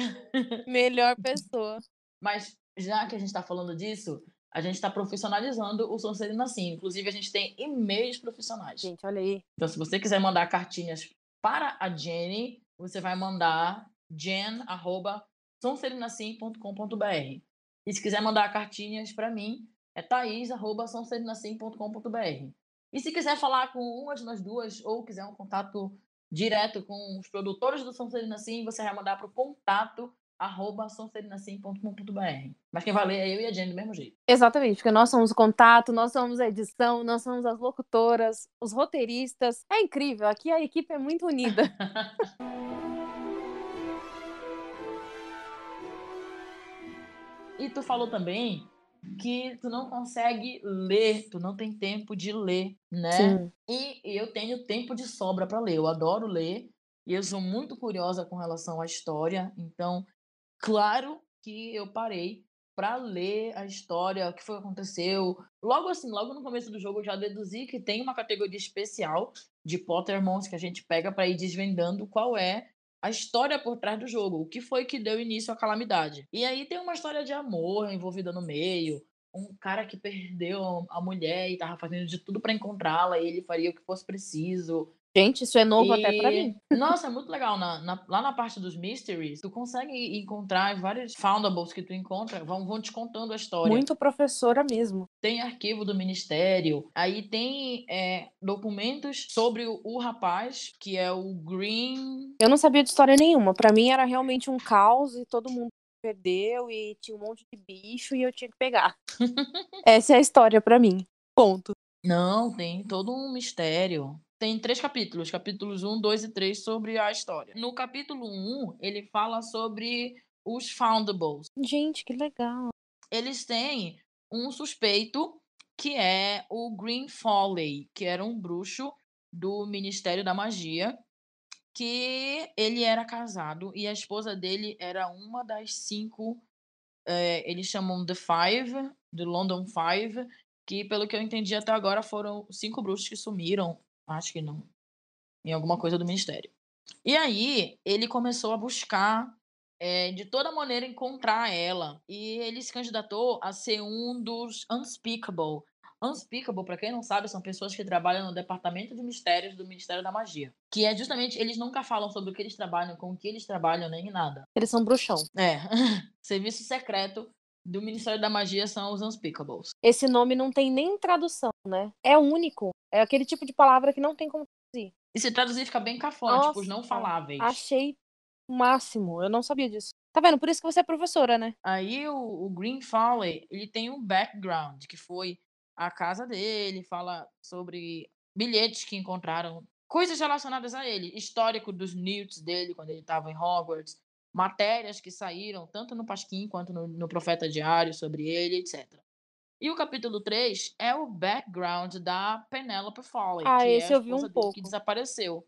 Melhor pessoa. Mas já que a gente está falando disso, a gente está profissionalizando o Sonserina assim. Inclusive, a gente tem e-mails profissionais. Gente, olha aí. Então, se você quiser mandar cartinhas para a Jenny, você vai mandar jen.sonserinasim.com.br. E se quiser mandar cartinhas para mim, é thaís.sonserinasim.com.br. E se quiser falar com uma de nós duas, ou quiser um contato direto com os produtores do Sonserina Sim, você vai mandar para o contato arroba sonserinacim.com.br. Mas quem vai ler é eu e a Jenny do mesmo jeito. Exatamente, porque nós somos o contato, nós somos a edição, nós somos as locutoras, os roteiristas. É incrível, aqui a equipe é muito unida. e tu falou também que tu não consegue ler, tu não tem tempo de ler, né? Sim. E eu tenho tempo de sobra para ler. Eu adoro ler e eu sou muito curiosa com relação à história. Então, claro que eu parei para ler a história, o que foi que aconteceu. Logo assim, logo no começo do jogo eu já deduzi que tem uma categoria especial de Pottermons que a gente pega para ir desvendando qual é a história por trás do jogo, o que foi que deu início à calamidade. E aí tem uma história de amor envolvida no meio, um cara que perdeu a mulher e tava fazendo de tudo para encontrá-la, e ele faria o que fosse preciso. Gente, isso é novo até pra E, mim. nossa, é muito legal. Na, na- lá na parte dos mysteries, tu consegue encontrar vários foundables que tu encontra, vão, vão te contando a história. Muito professora mesmo. Tem arquivo do ministério, aí tem é, documentos sobre o, o rapaz, que é o Green. Eu não sabia de história nenhuma. Pra mim era realmente um caos e todo mundo perdeu e tinha um monte de bicho e eu tinha que pegar. Essa é a história pra mim. Ponto. Não, tem todo um mistério. Tem três capítulos, capítulos 1, 2 e 3 sobre a história. No capítulo 1, ele fala sobre os foundables. Gente, que legal. Eles têm um suspeito que é o Green Foley, que era um bruxo do Ministério da Magia, que ele era casado e a esposa dele era uma das cinco, eh, eles chamam The Five, The London Five, que pelo que eu entendi até agora foram cinco bruxos que sumiram, acho que não, em alguma coisa do Ministério. E aí ele começou a buscar eh, de toda maneira encontrar ela e ele se candidatou a ser um dos Unspeakable. Unspeakable, para quem não sabe, são pessoas que trabalham no Departamento de Mistérios do Ministério da Magia. Que é justamente, eles nunca falam sobre o que eles trabalham, com o que eles trabalham, nem nada. Eles são bruxão. É, serviço secreto do Ministério da Magia são os Unspeakables. Esse nome não tem nem tradução, né? É único. É aquele tipo de palavra que não tem como traduzir. E se traduzir fica bem cafona, tipo os não faláveis. Achei o máximo. Eu não sabia disso. Tá vendo? Por isso que você é professora, né? Aí o, o Green Foley, ele tem um background, que foi a casa dele, fala sobre bilhetes que encontraram, coisas relacionadas a ele, histórico dos Newts dele quando ele estava em Hogwarts, matérias que saíram tanto no Pasquim quanto no, no Profeta Diário sobre ele, etc. E o capítulo 3 é o background da Penelope Foley, Ah, que é esse a eu vi um pouco. que desapareceu.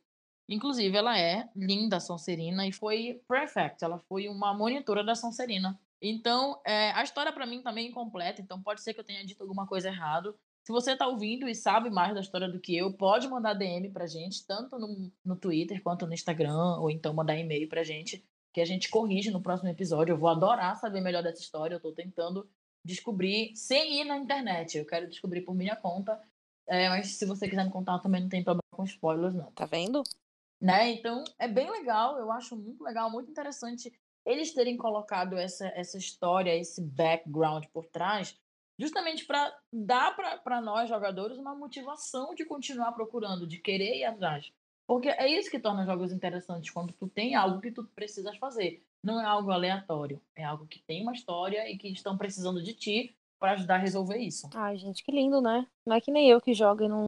Inclusive, ela é linda, Sonserina, e foi prefect, ela foi uma monitora da Sonserina. Então, é, a história para mim também é incompleta, então pode ser que eu tenha dito alguma coisa errado. Se você tá ouvindo e sabe mais da história do que eu, pode mandar DM pra gente, tanto no, no Twitter quanto no Instagram, ou então mandar e-mail pra gente, que a gente corrige no próximo episódio. Eu vou adorar saber melhor dessa história, eu tô tentando descobrir sem ir na internet. Eu quero descobrir por minha conta. É, mas se você quiser me contar, também não tem problema com spoilers, não Tá vendo? né? Então é bem legal, eu acho muito legal, muito interessante eles terem colocado essa, essa história, esse background por trás, justamente para dar para nós jogadores uma motivação de continuar procurando, de querer ir atrás. Porque é isso que torna jogos interessantes, quando tu tem algo que tu precisas fazer. Não é algo aleatório, é algo que tem uma história e que estão precisando de ti para ajudar a resolver isso. Ai, gente, que lindo, né? Não é que nem eu que joga e não,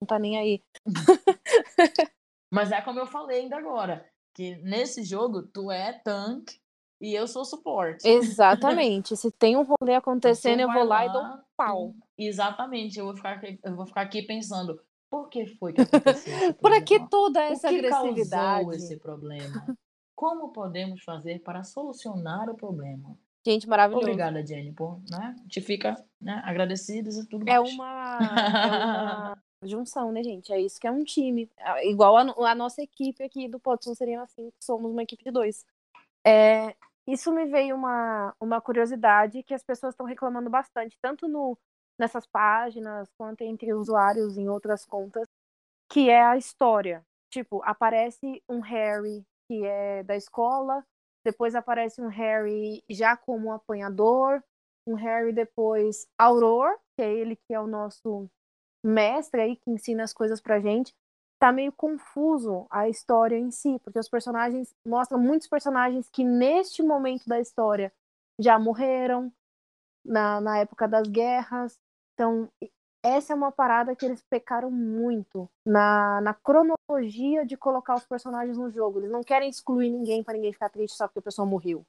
não tá nem aí. Mas é como eu falei ainda agora, que nesse jogo tu é tank e eu sou suporte. Exatamente. Se tem um rolê acontecendo, Você eu vou lá e dou um lá, pau. Exatamente, eu vou ficar aqui, eu vou ficar aqui pensando, por que foi que aconteceu Por que toda O essa que agressividade? causou esse problema? Como podemos fazer para solucionar o problema? Gente, maravilhoso. Obrigada, Jenny, por, né? Te fica né, e tudo É mais. uma, é uma junção, né, gente? É isso que é um time. É Igual a, a nossa equipe aqui do Podson seria assim, somos uma equipe de dois. É, isso me veio uma, uma curiosidade que as pessoas estão reclamando bastante, tanto no, nessas páginas quanto entre usuários em outras contas, que é a história. Tipo, aparece um Harry que é da escola, depois aparece um Harry já como apanhador, um Harry depois Auror, que é ele que é o nosso mestre aí, que ensina as coisas pra gente. tá meio confuso a história em si, porque os personagens mostram muitos personagens que neste momento da história já morreram na, na época das guerras. Então, essa é uma parada que eles pecaram muito na, na cronologia de colocar os personagens no jogo. Eles não querem excluir ninguém para ninguém ficar triste só porque a pessoa morreu.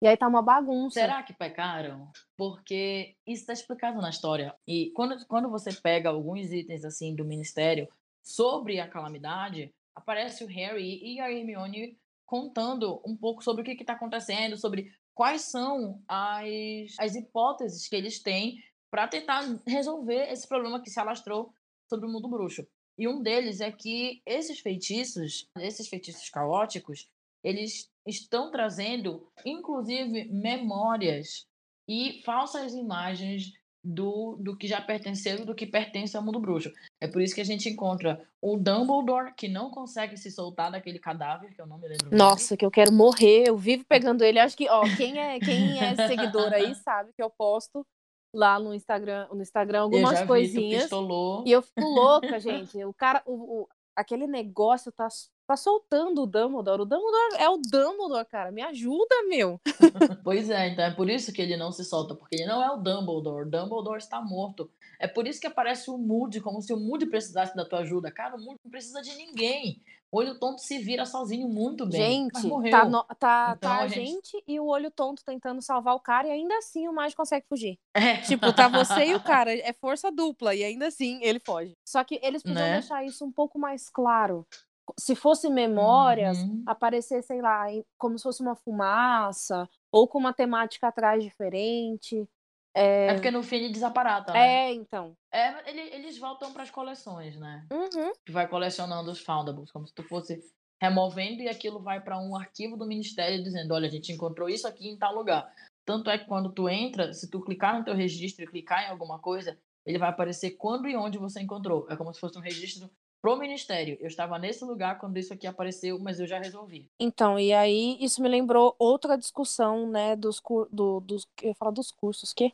E aí tá uma bagunça. Será que pecaram? Porque isso está explicado na história. E quando, quando você pega alguns itens assim do ministério sobre a calamidade, aparece o Harry e a Hermione contando um pouco sobre o que está acontecendo, sobre quais são as, as hipóteses que eles têm para tentar resolver esse problema que se alastrou sobre o mundo bruxo. E um deles é que esses feitiços, esses feitiços caóticos, eles estão trazendo, inclusive, memórias e falsas imagens do, do que já pertenceu e do que pertence ao mundo bruxo. É por isso que a gente encontra o Dumbledore, que não consegue se soltar daquele cadáver, que eu não me lembro. Nossa, que eu quero morrer, eu vivo pegando ele. Acho que, ó, quem é, quem é seguidor aí sabe que eu posto lá no Instagram, no Instagram algumas coisinhas. e eu fico louca, gente. O cara, o, o, aquele negócio tá, tá soltando o Dumbledore. O Dumbledore é o Dumbledore, cara. Me ajuda, meu. pois é, então é por isso que ele não se solta, porque ele não é o Dumbledore. O Dumbledore está morto. É por isso que aparece o Moody, como se o Moody precisasse da tua ajuda. Cara, o Moody não precisa de ninguém. O olho tonto se vira sozinho muito bem. Gente, tá, no, tá, então, tá a gente... gente... e o olho tonto tentando salvar o cara, e ainda assim o mágico consegue fugir. É. Tipo, tá você e o cara, é força dupla, e ainda assim ele foge. Só que eles podiam né? deixar isso um pouco mais claro. Se fosse memórias, uhum. aparecer, sei lá, como se fosse uma fumaça, ou com uma temática atrás diferente. É... é porque no fim ele desaparata, né? É, então. É, ele, eles voltam para as coleções, né? Uhum. Que vai colecionando os foundables, como se tu fosse removendo e aquilo vai para um arquivo do ministério dizendo, olha, a gente encontrou isso aqui em tal lugar. Tanto é que quando tu entra, se tu clicar no teu registro e clicar em alguma coisa, ele vai aparecer quando e onde você encontrou. É como se fosse um registro pro ministério. Eu estava nesse lugar quando isso aqui apareceu, mas eu já resolvi. Então, e aí isso me lembrou outra discussão, né, dos do, dos eu falar dos cursos, que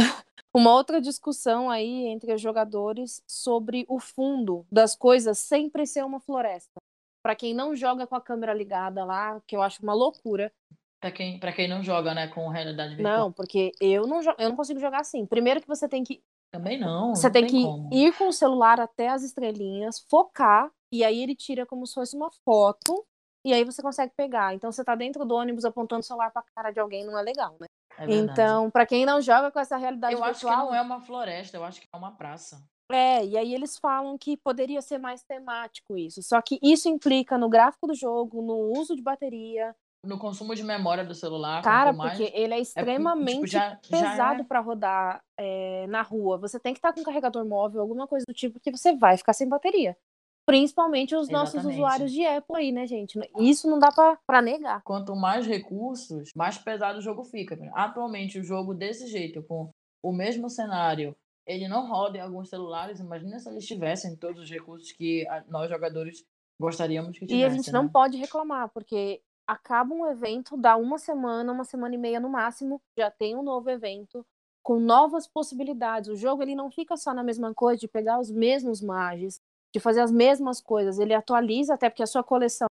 uma outra discussão aí entre os jogadores sobre o fundo das coisas sempre ser uma floresta. Para quem não joga com a câmera ligada lá, que eu acho uma loucura. Para quem, pra quem não joga, né, com realidade virtual. Não, porque eu não, eu não consigo jogar assim. Primeiro que você tem que também não. Você não tem, que como. ir com o celular até as estrelinhas, focar, e aí ele tira como se fosse uma foto, e aí você consegue pegar. Então você tá dentro do ônibus apontando o celular pra cara de alguém, não é legal, né? É então, para quem não joga com essa realidade eu virtual... acho que não é uma floresta, eu acho que é uma praça. É, e aí eles falam que poderia ser mais temático isso. Só que isso implica no gráfico do jogo, no uso de bateria, no consumo de memória do celular. Cara, mais... porque ele é, é extremamente é, tipo, já, pesado já é... para rodar é, na rua. Você tem que estar tá com um carregador móvel, alguma coisa do tipo, porque você vai ficar sem bateria. Principalmente os Exatamente. nossos usuários de Apple aí, né, gente? Isso não dá para negar. Quanto mais recursos, mais pesado o jogo fica. Atualmente, o jogo desse jeito, com o mesmo cenário, ele não roda em alguns celulares. Imagina se eles tivessem todos os recursos que nós jogadores gostaríamos que tivessem. E a gente não né? pode reclamar, porque acaba um evento, dá uma semana, uma semana e meia no máximo, já tem um novo evento com novas possibilidades. O jogo ele não fica só na mesma coisa de pegar os mesmos magos, de fazer as mesmas coisas. Ele atualiza até porque a sua coleção,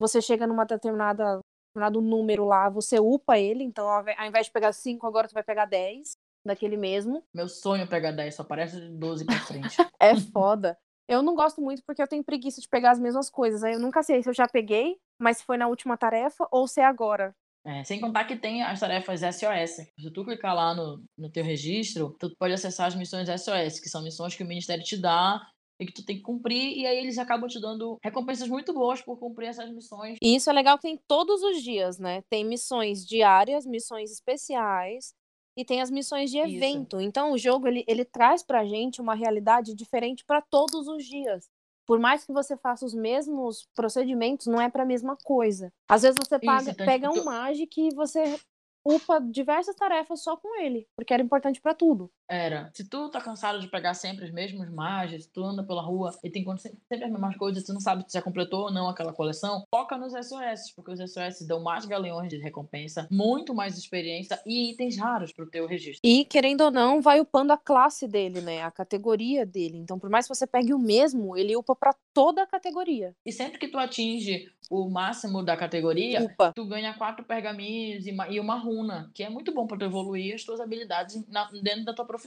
você chega numa determinada determinado número lá, você upa ele, então ao invés de pegar 5, agora você vai pegar 10 daquele mesmo. Meu sonho é pegar 10, só aparece de 12 pra frente. é foda. Eu não gosto muito porque eu tenho preguiça de pegar as mesmas coisas. Aí eu nunca sei se eu já peguei, mas se foi na última tarefa ou se é agora. É, sem contar que tem as tarefas SOS. Se tu clicar lá no, no teu registro, tu pode acessar as missões SOS, que são missões que o Ministério te dá e que tu tem que cumprir, e aí eles acabam te dando recompensas muito boas por cumprir essas missões. E isso é legal que tem todos os dias, né? Tem missões diárias, missões especiais, e tem as missões de evento. Isso. Então o jogo ele, ele traz pra gente uma realidade diferente para todos os dias. Por mais que você faça os mesmos procedimentos, não é para a mesma coisa. Às vezes você paga, então, pega tipo, um Magic e você upa diversas tarefas só com ele, porque era importante para tudo. Era. Se tu tá cansado de pegar sempre os mesmos magias, tu anda pela rua e tem sempre as mesmas coisas, tu não sabe se já completou ou não aquela coleção, foca nos SOS, porque os SOS dão mais galeões de recompensa, muito mais experiência e itens raros pro teu registro. E, querendo ou não, vai upando a classe dele, né? A categoria dele. Então, por mais que você pegue o mesmo, ele upa pra toda a categoria. E sempre que tu atinge o máximo da categoria, Upa. tu ganha quatro pergaminhos e uma, e uma runa, que é muito bom pra tu evoluir as tuas habilidades na- dentro da tua profissão,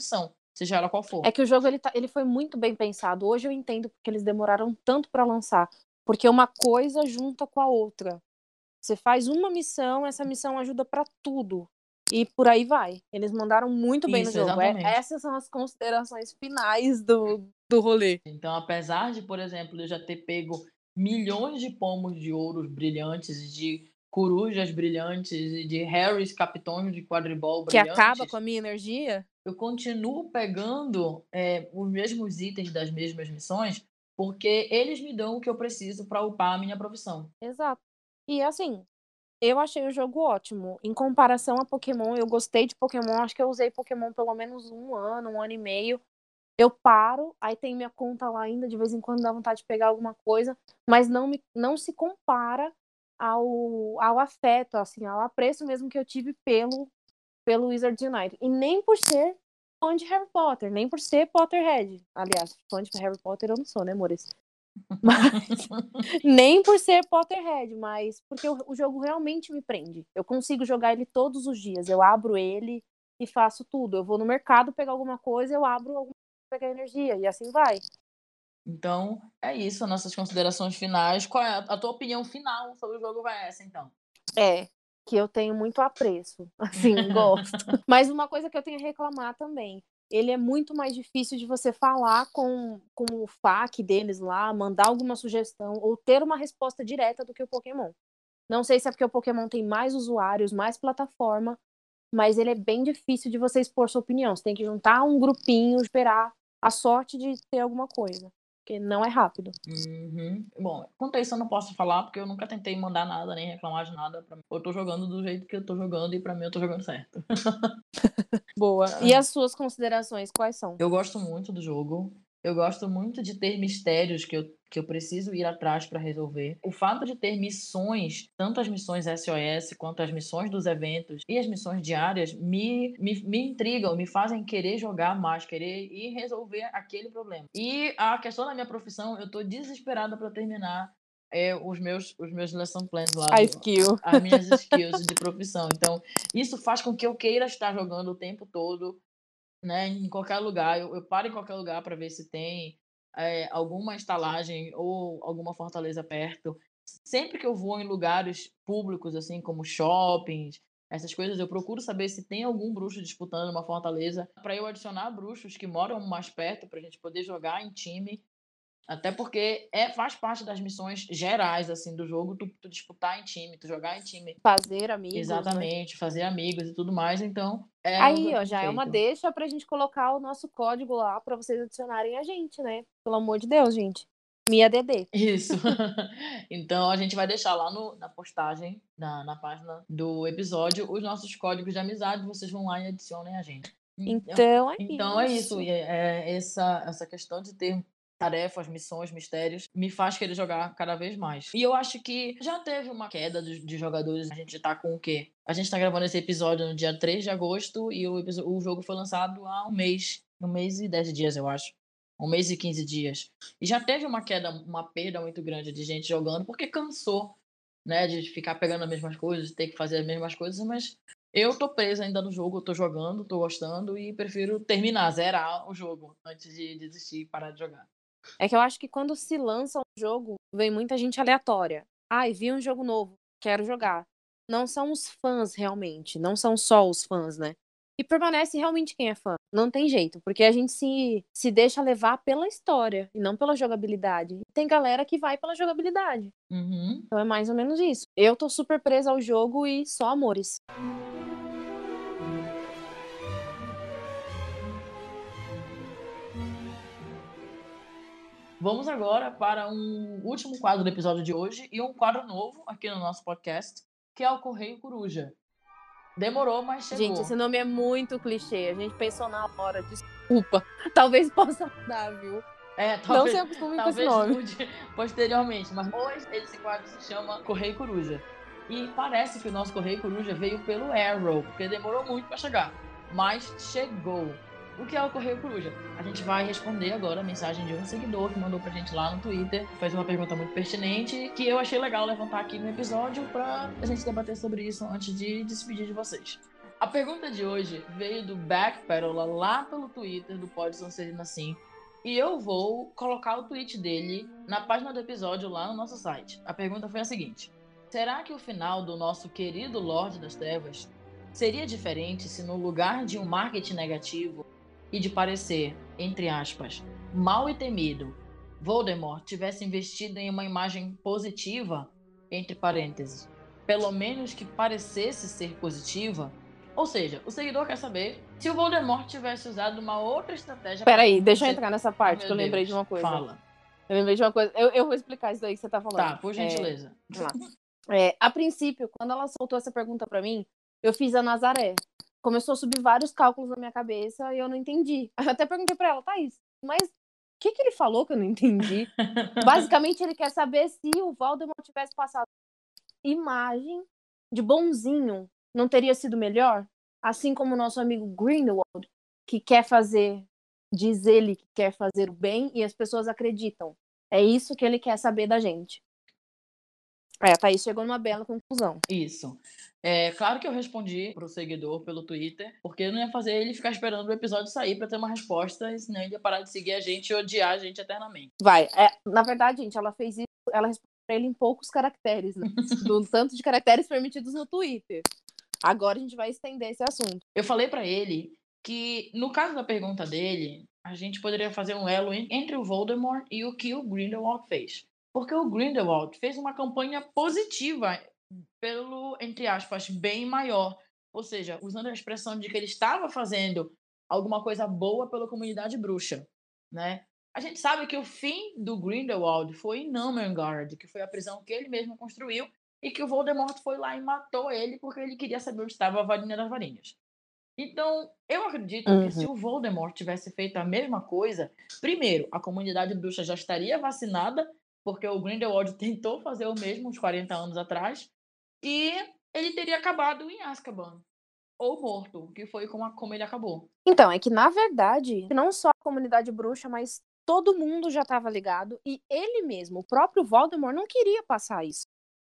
seja ela qual for. É que o jogo ele, tá- ele foi muito bem pensado. Hoje eu entendo porque eles demoraram tanto pra lançar. Porque uma coisa junta com a outra. Você faz uma missão, essa missão ajuda pra tudo. E por aí vai. Eles mandaram muito bem Isso, no jogo. É- essas são as considerações finais do, do rolê. Então, apesar de, por exemplo, eu já ter pego milhões de pomos de ouros brilhantes, de corujas brilhantes e de Harrys capitões de quadribol Que brilhantes, acaba com a minha energia. Eu continuo pegando é, os mesmos itens das mesmas missões porque eles me dão o que eu preciso para upar a minha profissão. Exato. E assim, eu achei o jogo ótimo. Em comparação a Pokémon, eu gostei de Pokémon. Acho que eu usei Pokémon pelo menos um ano, um ano e meio. Eu paro, aí tem minha conta lá ainda, de vez em quando dá vontade de pegar alguma coisa, mas não, me, não se compara ao, ao afeto, assim, ao apreço mesmo que eu tive pelo, pelo Wizards Unite. E nem por ser fã de Harry Potter, nem por ser Potterhead. Aliás, fã de Harry Potter eu não sou, né, amores? Mas nem por ser Potterhead, mas porque o, o jogo realmente me prende. Eu consigo jogar ele todos os dias. Eu abro ele e faço tudo. Eu vou no mercado pegar alguma coisa, eu abro alguma coisa pegar energia e assim vai. Então, é isso, nossas considerações finais. Qual é a a tua opinião final sobre o jogo vai essa, então? É, que eu tenho muito apreço. Assim, gosto. Mas uma coisa que eu tenho a reclamar também. Ele é muito mais difícil de você falar com, com o FAQ deles lá, mandar alguma sugestão ou ter uma resposta direta do que o Pokémon. Não sei se é porque o Pokémon tem mais usuários, mais plataforma, mas ele é bem difícil de você expor sua opinião. Você tem que juntar um grupinho, esperar a sorte de ter alguma coisa. Porque não é rápido. Uhum. Bom, quanto a isso eu não posso falar, porque eu nunca tentei mandar nada, nem reclamar de nada. Pra mim. Eu tô jogando do jeito que eu tô jogando e pra mim eu tô jogando certo. Boa. E as suas considerações, quais são? Eu gosto muito do jogo. Eu gosto muito de ter mistérios que eu, que eu preciso ir atrás para resolver. O fato de ter missões, tanto as missões SOS quanto as missões dos eventos e as missões diárias, me, me, me intrigam, me fazem querer jogar mais, querer ir resolver aquele problema. E a questão da minha profissão, eu tô desesperada para terminar é, os, meus, os meus lesson plans lá. A skill. as minhas skills de profissão. Então, isso faz com que eu queira estar jogando o tempo todo, né, em qualquer lugar. Eu, eu paro em qualquer lugar para ver se tem é, alguma estalagem ou alguma fortaleza perto. Sempre que eu vou em lugares públicos, assim, como shoppings, essas coisas, eu procuro saber se tem algum bruxo disputando uma fortaleza para eu adicionar bruxos que moram mais perto para a gente poder jogar em time. Até porque é, faz parte das missões gerais assim do jogo, tu, tu disputar em time, tu jogar em time. Fazer amigos. né? Exatamente, fazer amigos e tudo mais. Então, é Aí, ó, já é uma deixa pra gente colocar o nosso código lá pra vocês adicionarem a gente, né? Pelo amor de Deus, gente. Mia DD. Isso. então a gente vai deixar lá no, na postagem, na, na página do episódio, os nossos códigos de amizade. Vocês vão lá e adicionem a gente. Então é Então isso. é isso. E é, é essa, essa questão de ter tarefas, missões, mistérios, me faz querer jogar cada vez mais. E eu acho que já teve uma queda de, de jogadores. A gente tá com o quê? A gente tá gravando esse episódio no dia 3 de agosto e o, o jogo foi lançado há um mês. Um mês e 10 dias, eu acho. Um mês e 15 dias. E já teve uma queda, uma perda muito grande de gente jogando, porque cansou, né? De ficar pegando as mesmas coisas, ter que fazer as mesmas coisas, mas eu tô presa ainda no jogo, eu tô jogando, tô gostando e prefiro terminar, zerar o jogo antes de desistir e parar de jogar. É que eu acho que quando se lança um jogo, vem muita gente aleatória. Ai, vi um jogo novo, quero jogar. Não são os fãs realmente, não são só os fãs, né? E permanece realmente quem é fã. Não tem jeito, porque a gente se, se deixa levar pela história e não pela jogabilidade. E tem galera que vai pela jogabilidade. Uhum. Então é mais ou menos isso. Eu tô super presa ao jogo e só amores. Vamos agora para um último quadro do episódio de hoje e um quadro novo aqui no nosso podcast, que é o Correio Coruja. Demorou, mas chegou. Gente, esse nome é muito clichê. A gente pensou na hora, desculpa. Talvez possa mudar, viu? É, Não talvez, se acostume com esse nome. mude posteriormente, mas hoje esse quadro se chama Correio Coruja. E parece que o nosso Correio Coruja veio pelo Arrow, porque demorou muito para chegar, mas chegou. O que é o Correio Coruja? A gente vai responder agora a mensagem de um seguidor que mandou pra gente lá no Twitter, fez uma pergunta muito pertinente, que eu achei legal levantar aqui no episódio pra a gente debater sobre isso antes de despedir de vocês. A pergunta de hoje veio do Backpedal lá pelo Twitter do Pode Sonserina Sim. E eu vou colocar o tweet dele na página do episódio lá no nosso site. A pergunta foi a seguinte: Será que o final do nosso querido Lorde das Trevas seria diferente se no lugar de um marketing negativo e de parecer, entre aspas, mal e temido, Voldemort tivesse investido em uma imagem positiva, entre parênteses, pelo menos que parecesse ser positiva? Ou seja, o seguidor quer saber se o Voldemort tivesse usado uma outra estratégia. Peraí, deixa eu entrar nessa parte, que eu lembrei Deus, de uma coisa. Fala. Eu lembrei de uma coisa. Eu, eu vou explicar isso daí que você tá falando. Tá, por É, gentileza. É, a princípio, quando ela soltou essa pergunta pra mim, eu fiz a Nazaré. Começou a subir vários cálculos na minha cabeça e eu não entendi. Eu até perguntei pra ela, Thaís, mas o que, que ele falou que eu não entendi? Basicamente, ele quer saber se o Voldemort tivesse passado imagem de bonzinho, não teria sido melhor? Assim como o nosso amigo Grindelwald, que quer fazer, diz ele que quer fazer o bem e as pessoas acreditam. É isso que ele quer saber da gente. É, a Thaís chegou numa bela conclusão. Isso. É claro que eu respondi pro seguidor pelo Twitter, porque eu não ia fazer ele ficar esperando o episódio sair pra ter uma resposta, senão ele ia parar de seguir a gente e odiar a gente eternamente. Vai. É, na verdade, gente, ela fez isso, ela respondeu pra ele em poucos caracteres, né? do tanto de caracteres permitidos no Twitter. Agora a gente vai estender esse assunto. Eu falei pra ele que, no caso da pergunta dele, a gente poderia fazer um elo en- entre o Voldemort e o que o Grindelwald fez. Porque o Grindelwald fez uma campanha positiva pelo, entre aspas, bem maior. Ou seja, usando a expressão de que ele estava fazendo alguma coisa boa pela comunidade bruxa, né? A gente sabe que o fim do Grindelwald foi em Numengard, que foi a prisão que ele mesmo construiu, e que o Voldemort foi lá e matou ele porque ele queria saber onde estava a varinha das varinhas. Então, eu acredito Uhum. que se o Voldemort tivesse feito a mesma coisa, primeiro, a comunidade bruxa já estaria vacinada, porque o Grindelwald tentou fazer o mesmo uns 40 anos atrás, e ele teria acabado em Azkaban. Ou morto, que foi como, como ele acabou. Então, é que, na verdade, não só a comunidade bruxa, mas todo mundo já estava ligado. E ele mesmo, o próprio Voldemort, não queria passar isso.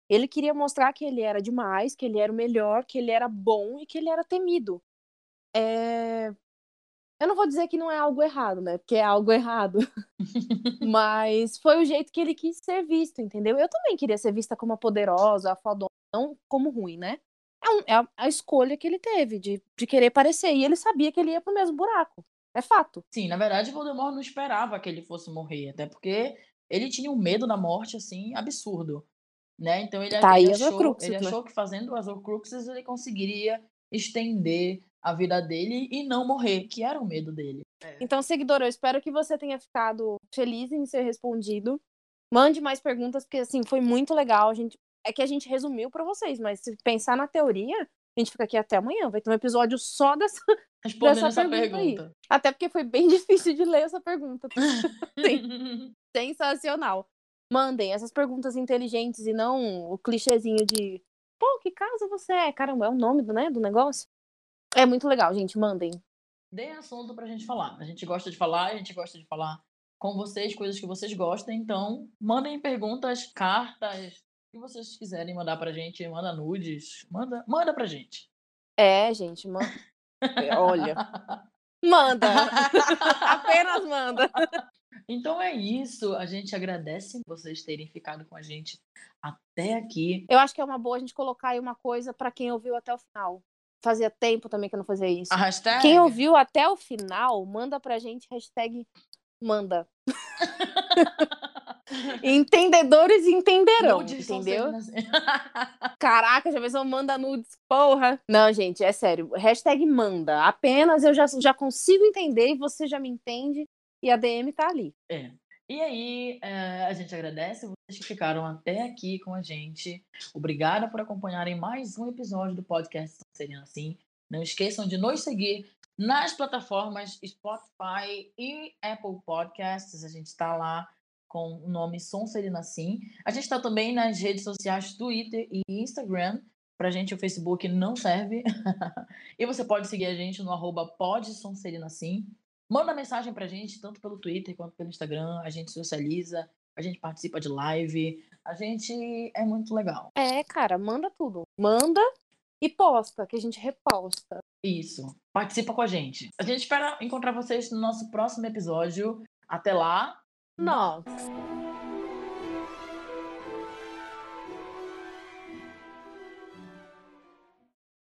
Ele queria mostrar que ele era demais, que ele era o melhor, que ele era bom e que ele era temido. É... Eu não vou dizer que não é algo errado, né? Porque é algo errado. Mas foi o jeito que ele quis ser visto, entendeu? Eu também queria ser vista como a poderosa, a fodona, não como ruim, né? É, um- é a, a escolha que ele teve de, de querer parecer. E ele sabia que ele ia pro mesmo buraco. É fato. Sim, na verdade, Voldemort não esperava que ele fosse morrer, até porque ele tinha um medo da morte, assim, absurdo. Né? Então ele, Tá ele as achou, Horcruxes, ele né? achou que fazendo as Horcruxes ele conseguiria estender a vida dele e não morrer, que era o medo dele. Então, seguidor, eu espero que você tenha ficado feliz em ser respondido. Mande mais perguntas, porque assim, foi muito legal. A gente... É que a gente resumiu pra vocês, mas se pensar na teoria, a gente fica aqui até amanhã. Vai ter um episódio só dessa. Dessa essa pergunta pergunta. Até porque foi bem difícil de ler essa pergunta. Sensacional. Mandem essas perguntas inteligentes e não o clichêzinho de pô, que casa você é? Caramba, é o nome do, né, do negócio? É muito legal, gente. Mandem. Deem assunto pra gente falar. A gente gosta de falar, a gente gosta de falar com vocês, coisas que vocês gostam. Então, mandem perguntas, cartas, que vocês quiserem mandar pra gente. Manda nudes, manda, manda pra gente. É, gente, manda. Olha, manda. Apenas manda. Então é isso. A gente agradece vocês terem ficado com a gente até aqui. Eu acho que é uma boa a gente colocar aí uma coisa pra quem ouviu até o final. Fazia tempo também que eu não fazia isso. A hashtag. Quem ouviu até o final, manda pra gente hashtag manda. Entendedores entenderão, Nudes entendeu? Caraca, já pensou manda nudes, porra. Não, gente, é sério. Hashtag manda. Apenas eu já, já consigo entender e você já me entende e a DM tá ali. É. E aí, é, a gente agradece vocês que ficaram até aqui com a gente. Obrigada por acompanharem mais um episódio do podcast Seria Assim. Não esqueçam de nos seguir nas plataformas Spotify e Apple Podcasts. A gente está lá com o nome Sonserina Sim. A gente está também nas redes sociais Twitter e Instagram. Pra gente o Facebook não serve. e você pode seguir a gente no arroba Sim. Manda mensagem pra gente, tanto pelo Twitter quanto pelo Instagram. A gente socializa, a gente participa de live. A gente é muito legal. É, cara, manda tudo. Manda e posta, que a gente reposta. Isso. Participa com a gente. A gente espera encontrar vocês no nosso próximo episódio. Até lá. Nossa.